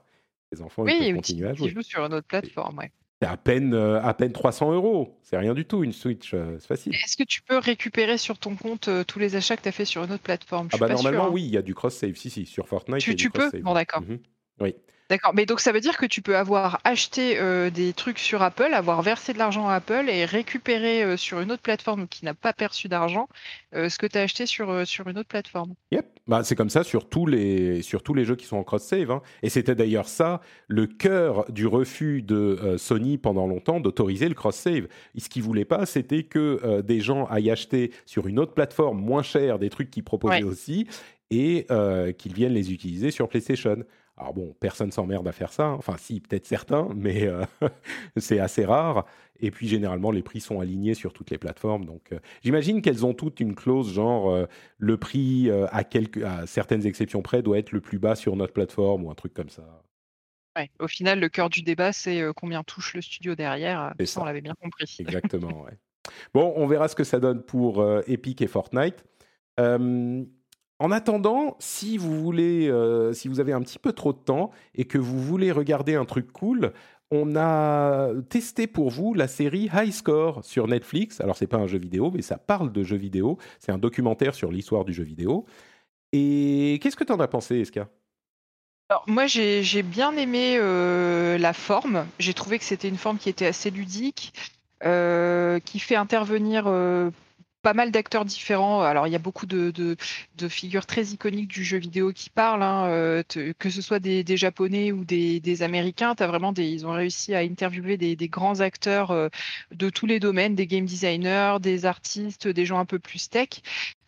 Les enfants, ils peuvent continuer à jouer. Ils jouent sur une autre plateforme, ouais. C'est à peine, euh, à peine 300 euros. C'est rien du tout, une Switch. Euh, c'est facile. Est-ce que tu peux récupérer sur ton compte euh, tous les achats que tu as fait sur une autre plateforme? Ah bah Normalement, hein. oui, il y a du cross-save. Si, si, sur Fortnite. Tu, tu peux? Bon, d'accord. Mhm. Oui. D'accord, mais donc ça veut dire que tu peux avoir acheté euh, des trucs sur Apple, avoir versé de l'argent à Apple et récupérer euh, sur une autre plateforme qui n'a pas perçu d'argent euh, ce que tu as acheté sur, sur une autre plateforme. Yep, bah, c'est comme ça sur tous, les, sur tous les jeux qui sont en cross-save. Hein. Et c'était d'ailleurs ça le cœur du refus de Sony pendant longtemps d'autoriser le cross-save. Ce qu'ils ne voulaient pas, c'était que des gens aillent acheter sur une autre plateforme moins chère des trucs qu'ils proposaient aussi et qu'ils viennent les utiliser sur PlayStation. Alors bon, personne s'emmerde à faire ça. Hein. Enfin, si, peut-être certains, mais euh, c'est assez rare. Et puis, généralement, les prix sont alignés sur toutes les plateformes. Donc, euh, j'imagine qu'elles ont toutes une clause genre euh, le prix, à, quelques, à certaines exceptions près, doit être le plus bas sur notre plateforme ou un truc comme ça. Ouais, au final, le cœur du débat, c'est combien touche le studio derrière. Ça, ça, on l'avait bien compris. Exactement, ouais. Bon, on verra ce que ça donne pour Epic et Fortnite. En attendant, si vous voulez, euh, si vous avez un petit peu trop de temps et que vous voulez regarder un truc cool, on a testé pour vous la série High Score sur Netflix. Alors c'est pas un jeu vidéo, mais ça parle de jeux vidéo. C'est un documentaire sur l'histoire du jeu vidéo. Et qu'est-ce que tu en as pensé, Eska? Moi, j'ai bien aimé euh, la forme. J'ai trouvé que c'était une forme qui était assez ludique, euh, qui fait intervenir pas mal d'acteurs différents. Alors, il y a beaucoup de, de, figures très iconiques du jeu vidéo qui parlent, hein, euh, que ce soit des, des Japonais ou des, des Américains. As vraiment des, ils ont réussi à interviewer des, des grands acteurs euh, de tous les domaines, des game designers, des artistes, des gens un peu plus tech.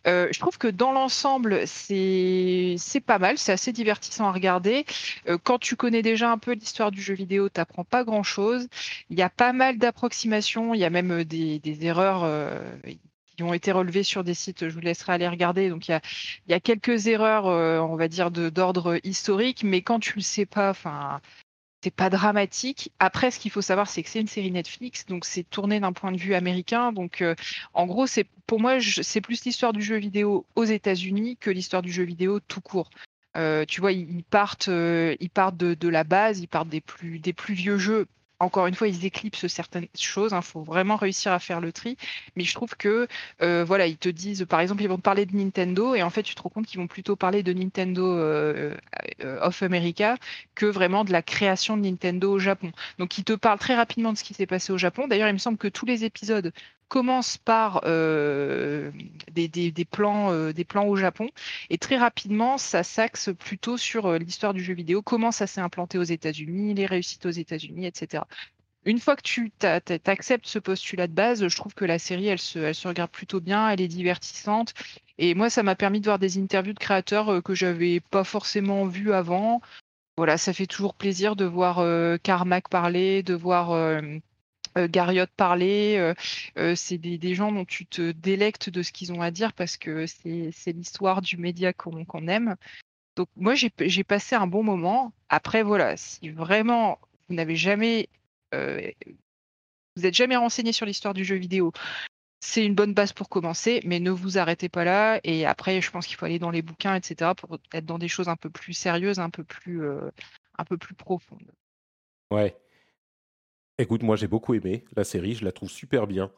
Euh, je trouve que dans l'ensemble, c'est pas mal, c'est assez divertissant à regarder. Euh, quand tu connais déjà un peu l'histoire du jeu vidéo, tu n'apprends pas grand-chose. Il y a pas mal d'approximations, il y a même des, des erreurs. Euh, qui ont été relevés sur des sites, je vous laisserai aller regarder. Donc il y a, quelques erreurs, euh, on va dire, d'ordre historique, mais quand tu le sais pas, enfin, c'est pas dramatique. Après, ce qu'il faut savoir, c'est que c'est une série Netflix, donc c'est tourné d'un point de vue américain. Donc, euh, en gros, c'est pour moi, c'est plus l'histoire du jeu vidéo aux États-Unis que l'histoire du jeu vidéo tout court. Euh, tu vois, ils, partent, ils partent de, de, la base, ils partent des plus, des plus vieux jeux encore une fois, ils éclipsent certaines choses. Il hein. faut vraiment réussir à faire le tri. Mais je trouve que, euh, voilà, ils te disent, par exemple, ils vont parler de Nintendo, et en fait, tu te rends compte qu'ils vont plutôt parler de Nintendo euh, euh, of America que vraiment de la création de Nintendo au Japon. Donc, ils te parlent très rapidement de ce qui s'est passé au Japon. D'ailleurs, il me semble que tous les épisodes commencent par des, des, plans, des plans au Japon, et très rapidement, ça s'axe plutôt sur l'histoire du jeu vidéo, comment ça s'est implanté aux États-Unis, les réussites aux États-Unis, etc une fois que tu acceptes ce postulat de base, je trouve que la série, elle se, elle se regarde plutôt bien, elle est divertissante. Et moi, ça m'a permis de voir des interviews de créateurs euh, que j'avais pas forcément vues avant. Voilà, ça fait toujours plaisir de voir euh, Carmack parler, de voir euh, euh Garriott parler. c'est des, gens dont tu te délectes de ce qu'ils ont à dire parce que c'est l'histoire du média qu'on aime. Donc moi, j'ai passé un bon moment. Après, voilà, si vraiment vous n'avez jamais euh, vous n'êtes jamais renseigné sur l'histoire du jeu vidéo, c'est une bonne base pour commencer, mais ne vous arrêtez pas là. Et après, je pense qu'il faut aller dans les bouquins, etc., pour être dans des choses un peu plus sérieuses, un peu plus, euh, un peu plus profondes. Ouais. Écoute, moi j'ai beaucoup aimé la série, je la trouve super bien.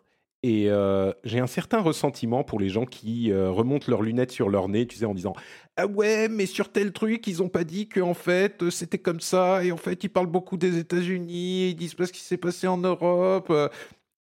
Et euh, j'ai un certain ressentiment pour les gens qui euh, remontent leurs lunettes sur leur nez, tu sais, en disant Ah ouais, mais sur tel truc, ils n'ont pas dit qu'en fait, euh, c'était comme ça, et en fait, ils parlent beaucoup des États-Unis, ils disent pas ce qui s'est passé en Europe.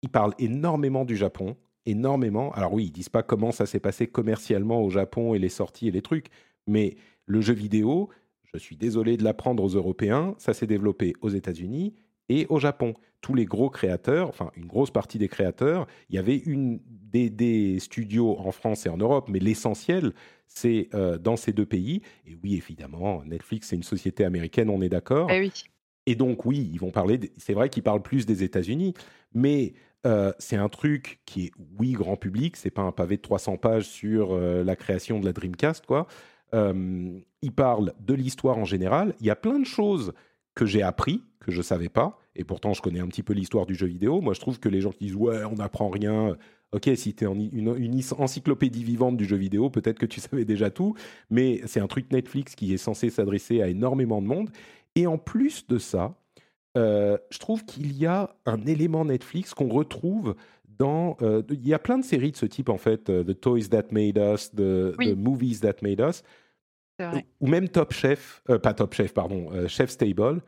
Ils parlent énormément du Japon, énormément. Alors oui, ils disent pas comment ça s'est passé commercialement au Japon et les sorties et les trucs, mais le jeu vidéo, je suis désolé de l'apprendre aux Européens, ça s'est développé aux États-Unis et au Japon. Tous les gros créateurs, enfin une grosse partie des créateurs, il y avait une, des, studios en France et en Europe, mais l'essentiel, c'est euh, dans ces deux pays. Et oui, évidemment, Netflix, c'est une société américaine, on est d'accord. Eh et donc, oui, ils vont parler, c'est vrai qu'ils parlent plus des États-Unis, mais euh, c'est un truc qui est, oui, grand public, c'est pas un pavé de 300 pages sur euh, la création de la Dreamcast, quoi. ils parlent de l'histoire en général. Il y a plein de choses que j'ai appris, que je savais pas, et pourtant je connais un petit peu l'histoire du jeu vidéo. Moi, je trouve que les gens qui disent ouais, on n'apprend rien. Ok, si tu es une, une, encyclopédie vivante du jeu vidéo, peut-être que tu savais déjà tout, mais c'est un truc Netflix qui est censé s'adresser à énormément de monde. Et en plus de ça, euh, je trouve qu'il y a un élément Netflix qu'on retrouve dans. Euh, il y a plein de séries de ce type, en fait, euh, The Toys That Made Us, The, Movies That Made Us, ou même Top Chef, pas Top Chef, pardon, Chef's Table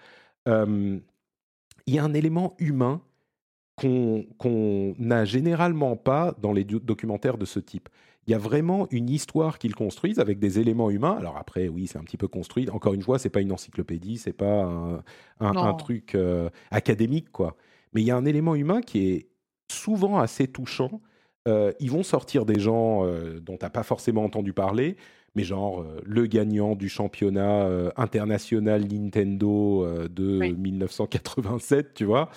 il y a un élément humain qu'on n'a généralement pas dans les documentaires de ce type. Il y a vraiment une histoire qu'ils construisent avec des éléments humains. Alors après, oui, c'est un petit peu construit. Encore une fois, c'est pas une encyclopédie, c'est pas un, truc euh, académique, quoi. Mais il y a un élément humain qui est souvent assez touchant. Euh, ils vont sortir des gens euh, dont tu n'as pas forcément entendu parler, mais genre euh, le gagnant du championnat euh, international Nintendo euh, de 1987, tu vois.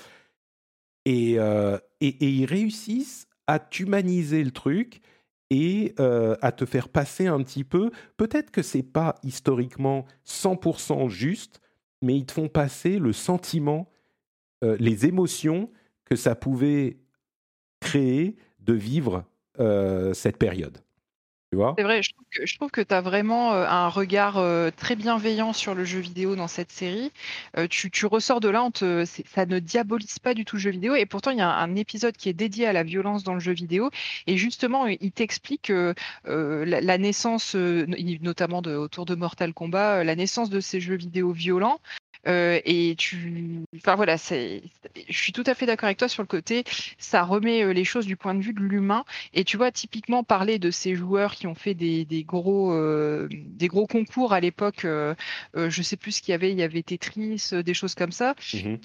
Et, et, ils réussissent à t'humaniser le truc et à te faire passer un petit peu. Peut-être que c'est pas historiquement 100% juste, mais ils te font passer le sentiment, les émotions que ça pouvait créer de vivre cette période. C'est vrai, je trouve que, tu as vraiment euh, un regard euh, très bienveillant sur le jeu vidéo dans cette série. Euh, tu, ressors de là, ça ne diabolise pas du tout le jeu vidéo. Et pourtant, il y a un, épisode qui est dédié à la violence dans le jeu vidéo. Et justement, il t'explique la, naissance, notamment autour de Mortal Kombat, la naissance de ces jeux vidéo violents. Euh, et tu, enfin voilà, c'est, je suis tout à fait d'accord avec toi sur le côté, ça remet euh, les choses du point de vue de l'humain. Et tu vois, typiquement parler de ces joueurs qui ont fait des, des gros, euh, des gros concours à l'époque, je sais plus ce qu'il y avait, il y avait Tetris, des choses comme ça. Mmh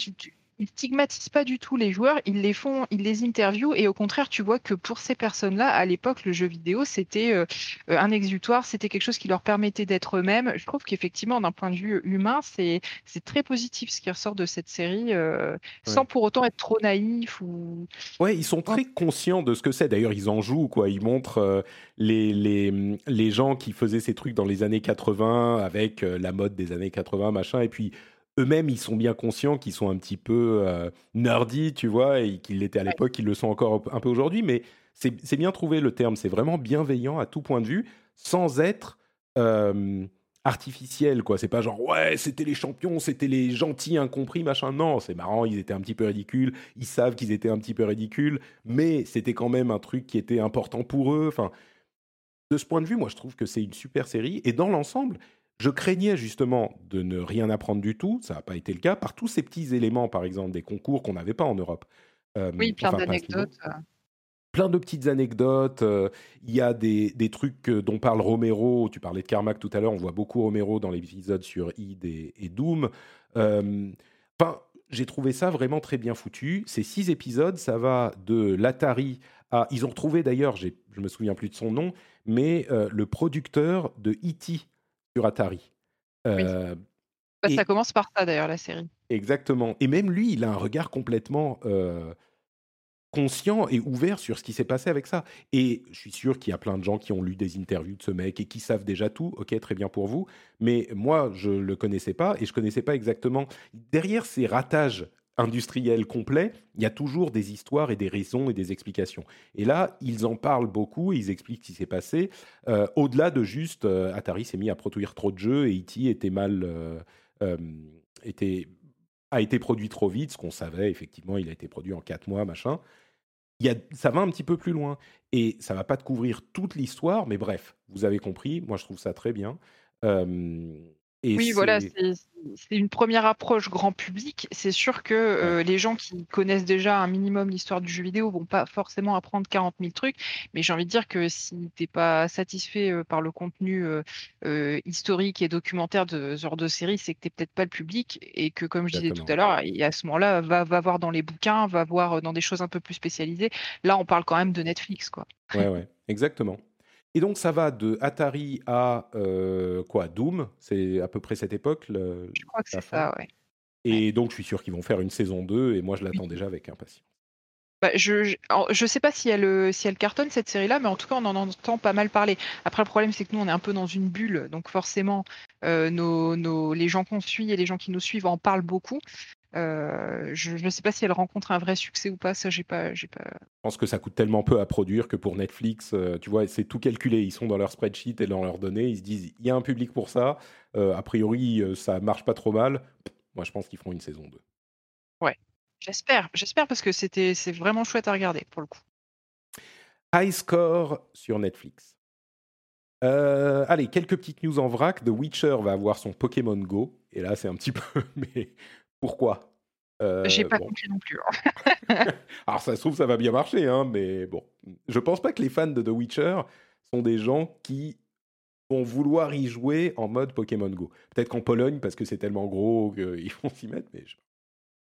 ils stigmatisent pas du tout les joueurs, ils les font, ils les interviewent et au contraire, tu vois que pour ces personnes-là, à l'époque, le jeu vidéo, c'était euh, un exutoire, c'était quelque chose qui leur permettait d'être eux-mêmes. Je trouve qu'effectivement, d'un point de vue humain, c'est très positif ce qui ressort de cette série, euh, sans pour autant être trop naïf ou. Ouais, ils sont très conscients de ce que c'est. D'ailleurs, ils en jouent quoi. Ils montrent euh, les, les les gens qui faisaient ces trucs dans les années 80 avec la mode des années 80, machin, et puis eux-mêmes, ils sont bien conscients qu'ils sont un petit peu euh, nerdy, tu vois, et qu'ils l'étaient à l'époque, ils le sont encore un peu aujourd'hui, mais c'est bien trouvé le terme, c'est vraiment bienveillant à tout point de vue, sans être... Euh, artificiel, quoi. C'est pas genre, ouais, c'était les champions, c'était les gentils incompris, machin. Non, c'est marrant, ils étaient un petit peu ridicules, ils savent qu'ils étaient un petit peu ridicules, mais c'était quand même un truc qui était important pour eux. Enfin, de ce point de vue, moi, je trouve que c'est une super série. Et dans l'ensemble, je craignais justement de ne rien apprendre du tout, ça n'a pas été le cas, par tous ces petits éléments, par exemple, des concours qu'on n'avait pas en Europe. Euh, oui, plein d'anecdotes plein de petites anecdotes. Euh, il y a des, des, trucs dont parle Romero. Tu parlais de Carmack tout à l'heure. On voit beaucoup Romero dans l'épisode sur Id et, Doom. Euh, enfin, j'ai trouvé ça vraiment très bien foutu. Ces six épisodes, ça va de l'Atari à. Ils ont retrouvé d'ailleurs, je me souviens plus de son nom, mais euh, le producteur de E.T. sur Atari. Bah, ça commence par ça d'ailleurs, la série. Exactement. Et même lui, il a un regard complètement conscient et ouvert sur ce qui s'est passé avec ça. Et je suis sûr qu'il y a plein de gens qui ont lu des interviews de ce mec et qui savent déjà tout. Ok, très bien pour vous. Mais moi, je le connaissais pas et je connaissais pas exactement. Derrière ces ratages industriels complets, il y a toujours des histoires et des raisons et des explications. Et là, ils en parlent beaucoup, ils expliquent ce qui s'est passé. Euh, au-delà de juste euh, Atari s'est mis à produire trop de jeux et E.T. était mal. Euh, était a été produit trop vite, ce qu'on savait, effectivement, il a été produit en quatre mois, machin ça va un petit peu plus loin. Et ça va pas te couvrir toute l'histoire, mais bref, vous avez compris. Moi, je trouve ça très bien. Oui, voilà, c'est une première approche grand public. C'est sûr que euh, les gens qui connaissent déjà un minimum l'histoire du jeu vidéo vont pas forcément apprendre 40 000 trucs, mais j'ai envie de dire que si t'es pas satisfait euh, par le contenu euh, historique et documentaire de ce genre de série, c'est que t'es peut-être pas le public et que, comme je disais tout à l'heure, à ce moment-là, va, va voir dans les bouquins, va voir dans des choses un peu plus spécialisées. Là, on parle quand même de Netflix, quoi. Ouais, ouais, exactement. Et donc ça va de Atari à euh, quoi Doom, c'est à peu près cette époque. je crois que c'est ça, ouais. Et donc je suis sûr qu'ils vont faire une saison 2 et moi je l'attends déjà avec impatience. Bah, je ne sais pas si elle, si elle cartonne cette série-là, mais en tout cas on en entend pas mal parler. Après le problème c'est que nous on est un peu dans une bulle, donc forcément euh, nos, nos, les gens qu'on suit et les gens qui nous suivent en parlent beaucoup. Euh, je ne sais pas si elle rencontre un vrai succès ou pas, ça j'ai pas, j'ai pas. Je pense que ça coûte tellement peu à produire que pour Netflix, euh, tu vois, c'est tout calculé. Ils sont dans leur spreadsheet et dans leurs données, ils se disent il y a un public pour ça. Euh, a priori, ça marche pas trop mal. Moi, je pense qu'ils feront une saison 2. Ouais, j'espère, j'espère parce que c'était, c'est vraiment chouette à regarder pour le coup. High Score sur Netflix. allez, quelques petites news en vrac. The Witcher va avoir son Pokémon Go. Et là, c'est un petit peu. Pourquoi? Euh, J'ai pas compris non plus. Hein. Alors ça se trouve ça va bien marcher, hein, mais bon, je pense pas que les fans de The Witcher sont des gens qui vont vouloir y jouer en mode Pokémon Go. Peut-être qu'en Pologne parce que c'est tellement gros qu'ils vont s'y mettre, mais je...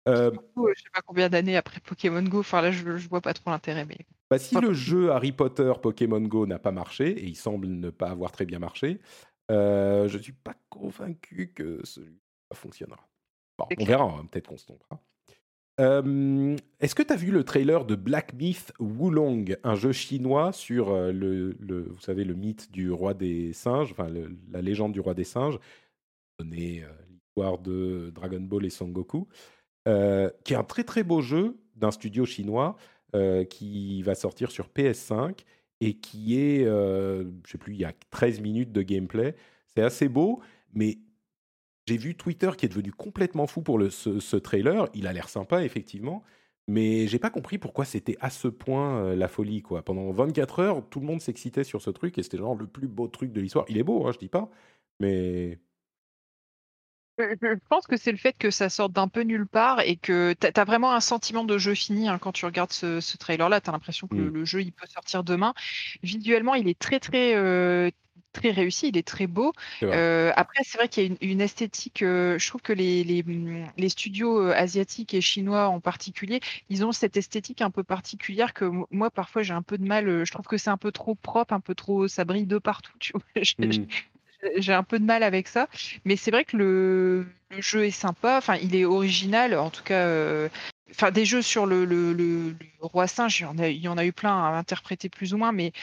Euh, je sais pas combien d'années après Pokémon Go. Enfin là, je, je vois pas trop l'intérêt, mais. Bah, si le jeu Harry Potter Pokémon Go n'a pas marché et il semble ne pas avoir très bien marché, euh, je suis pas convaincu que celui fonctionnera on verra, hein, peut-être qu'on se trompera. Est-ce que tu as vu le trailer de Black Myth Wulong, un jeu chinois sur le, vous savez, le mythe du roi des singes, enfin la légende du roi des singes, donné euh, l'histoire de Dragon Ball et Son Goku, euh, qui est un très très beau jeu d'un studio chinois qui va sortir sur PS5 et qui est, je sais plus, il y a 13 minutes de gameplay. C'est assez beau, mais j'ai vu Twitter qui est devenu complètement fou pour le, ce, trailer. Il a l'air sympa, effectivement. Mais j'ai pas compris pourquoi c'était à ce point euh, la folie, quoi. Pendant 24 heures, tout le monde s'excitait sur ce truc et c'était genre le plus beau truc de l'histoire. Il est beau, hein, je dis pas, mais. Je pense que c'est le fait que ça sorte d'un peu nulle part et que tu as, vraiment un sentiment de jeu fini hein, quand tu regardes ce, trailer-là. Tu as l'impression que le, mmh. jeu il peut sortir demain. Visuellement, il est très très euh, très réussi, il est très beau. Euh, après, c'est vrai qu'il y a une, esthétique. Euh, je trouve que les, les, les, studios euh, asiatiques et chinois en particulier, ils ont cette esthétique un peu particulière que moi, parfois, j'ai un peu de mal. Je trouve que c'est un peu trop propre, un peu trop. Ça brille de partout. Tu vois mmh. J'ai un peu de mal avec ça. Mais c'est vrai que le, le, jeu est sympa. Enfin, il est original. En tout cas. Enfin, des jeux sur le, le, le, roi singe, il y, en a, il y en a eu plein à interpréter plus ou moins, mais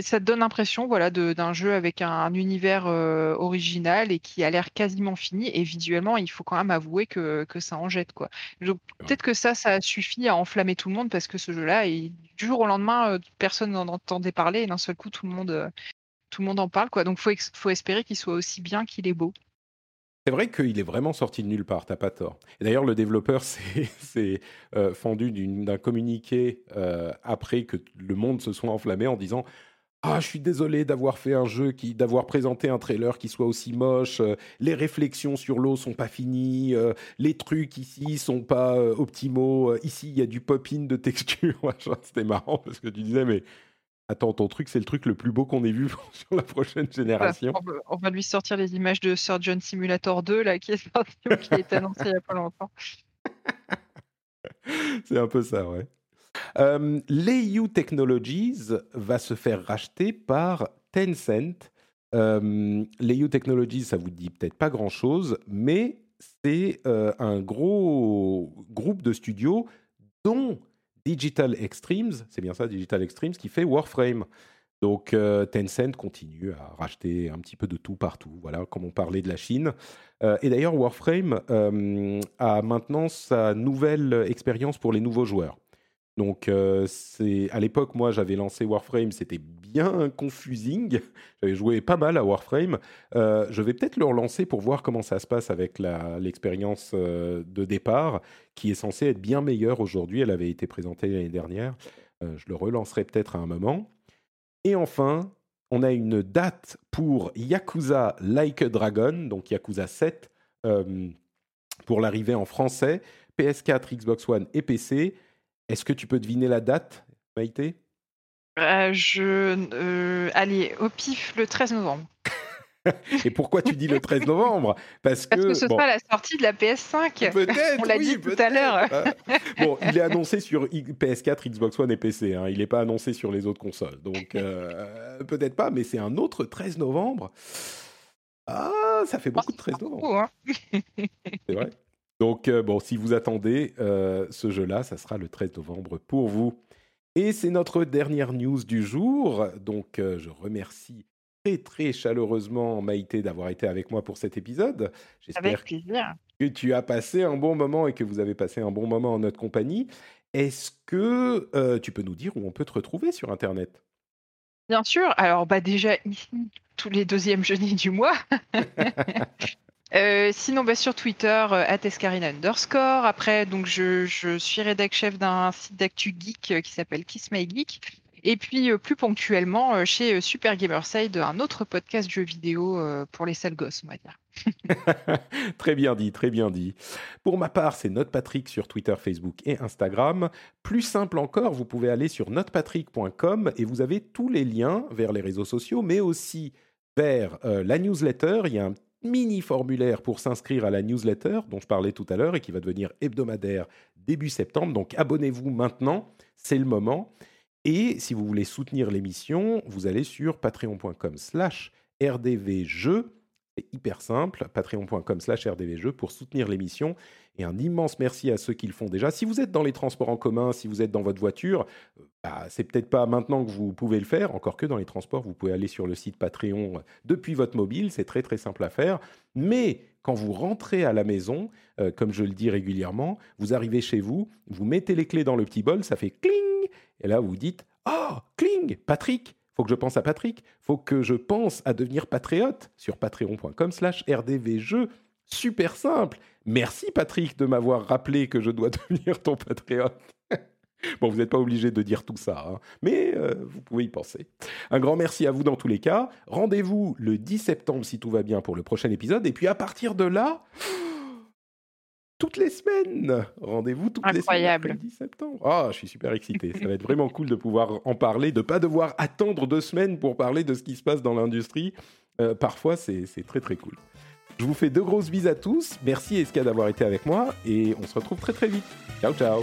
ça te donne l'impression voilà, d'un jeu avec un, univers euh, original et qui a l'air quasiment fini. Et visuellement, il faut quand même avouer que, que ça en jette. Peut-être que ça, ça suffit à enflammer tout le monde parce que ce jeu-là, du jour au lendemain, euh, personne n'en entendait parler et d'un seul coup, tout le monde, tout le monde en parle, quoi. Donc, faut, faut espérer qu'il soit aussi bien qu'il est beau. C'est vrai qu'il est vraiment sorti de nulle part, t'as pas tort. Et d'ailleurs, le développeur s'est euh, fendu d'un communiqué euh, après que le monde se soit enflammé en disant ah, je suis désolé d'avoir fait un jeu qui, d'avoir présenté un trailer qui soit aussi moche. Euh, les réflexions sur l'eau sont pas finies. les trucs ici sont pas optimaux. ici, il y a du pop-in de texture. C'était marrant parce que tu disais, mais Attends, ton truc, c'est le truc le plus beau qu'on ait vu sur la prochaine génération. on, va lui sortir les images de Surgeon Simulator 2, là, qui est sorti, qui est annoncé il n'y a pas longtemps. c'est un peu ça, ouais. Euh, Technologies va se faire racheter par Tencent. Euh, Technologies, ça vous dit peut-être pas grand-chose, mais c'est euh, un gros groupe de studios dont Digital Extremes, c'est bien ça, Digital Extremes, qui fait Warframe. Donc euh, Tencent continue à racheter un petit peu de tout partout, voilà, comme on parlait de la Chine. Euh, et d'ailleurs, Warframe a maintenant sa nouvelle expérience pour les nouveaux joueurs. Donc, euh, à l'époque, moi, j'avais lancé Warframe, c'était bien confusing. J'avais joué pas mal à Warframe. Euh, je vais peut-être le relancer pour voir comment ça se passe avec l'expérience euh, de départ, qui est censée être bien meilleure aujourd'hui. Elle avait été présentée l'année dernière. je le relancerai peut-être à un moment. Et enfin, on a une date pour Yakuza Like a Dragon, donc Yakuza 7, pour l'arrivée en français, PS4, Xbox One et PC. Est-ce que tu peux deviner la date, Maïté? Euh, je, euh, Allez, au pif, le 13 novembre. Et pourquoi tu dis le 13 novembre? Parce que, Parce que ce sera la sortie de la PS5. Peut-être. On l'a dit tout à l'heure. bon, il est annoncé sur PS4, Xbox One et PC. Hein. Il n'est pas annoncé sur les autres consoles. Donc, euh, peut-être pas, mais c'est un autre 13 novembre. Ah, ça fait beaucoup de 13 novembre. Hein. c'est vrai? Donc, euh, bon, si vous attendez euh, ce jeu-là, ça sera le 13 novembre pour vous. Et c'est notre dernière news du jour. Donc, euh, je remercie très, très chaleureusement Maïté d'avoir été avec moi pour cet épisode. J'espère que tu as passé un bon moment et que vous avez passé un bon moment en notre compagnie. Est-ce que tu peux nous dire où on peut te retrouver sur Internet? Bien sûr. Alors, bah déjà ici, tous les deuxièmes jeudis du mois. Euh, sinon, bah, sur Twitter, euh, @escarina underscore. Après, donc je, suis rédac chef d'un site d'actu geek euh, qui s'appelle Kiss My Geek. Et puis plus ponctuellement chez Super Gamerside, un autre podcast jeux vidéo pour les sales gosses, on va dire. très bien dit, très bien dit. Pour ma part, c'est Notepatrick sur Twitter, Facebook et Instagram. Plus simple encore, vous pouvez aller sur notepatrick.com et vous avez tous les liens vers les réseaux sociaux, mais aussi vers la newsletter. Il y a un mini formulaire pour s'inscrire à la newsletter dont je parlais tout à l'heure et qui va devenir hebdomadaire début septembre. Donc abonnez-vous maintenant, c'est le moment. Et si vous voulez soutenir l'émission, vous allez sur patreon.com slash rdvjeux. C'est hyper simple, patreon.com slash rdvjeux pour soutenir l'émission. Et un immense merci à ceux qui le font déjà. Si vous êtes dans les transports en commun, si vous êtes dans votre voiture, euh, bah, c'est peut-être pas maintenant que vous pouvez le faire, encore que dans les transports, vous pouvez aller sur le site Patreon depuis votre mobile, c'est très très simple à faire. Mais quand vous rentrez à la maison, euh, comme je le dis régulièrement, vous arrivez chez vous, vous mettez les clés dans le petit bol, ça fait cling, et là vous dites oh, cling, Patrick, faut que je pense à Patrick, faut que je pense à devenir patriote sur patreon.com slash rdvjeux. Super simple. Merci Patrick de m'avoir rappelé que je dois devenir ton patriote. bon, vous n'êtes pas obligé de dire tout ça, hein, mais euh, vous pouvez y penser. Un grand merci à vous dans tous les cas. Rendez-vous le 10 septembre si tout va bien pour le prochain épisode. Et puis à partir de là, toutes les semaines. Rendez-vous toutes les semaines le 10 septembre. Ah, je suis super excité. Ça va être vraiment cool de pouvoir en parler, de ne pas devoir attendre deux semaines pour parler de ce qui se passe dans l'industrie. Euh, parfois, c'est très très cool. Je vous fais de grosses bises à tous. Merci Eska d'avoir été avec moi et on se retrouve très très vite. Ciao ciao.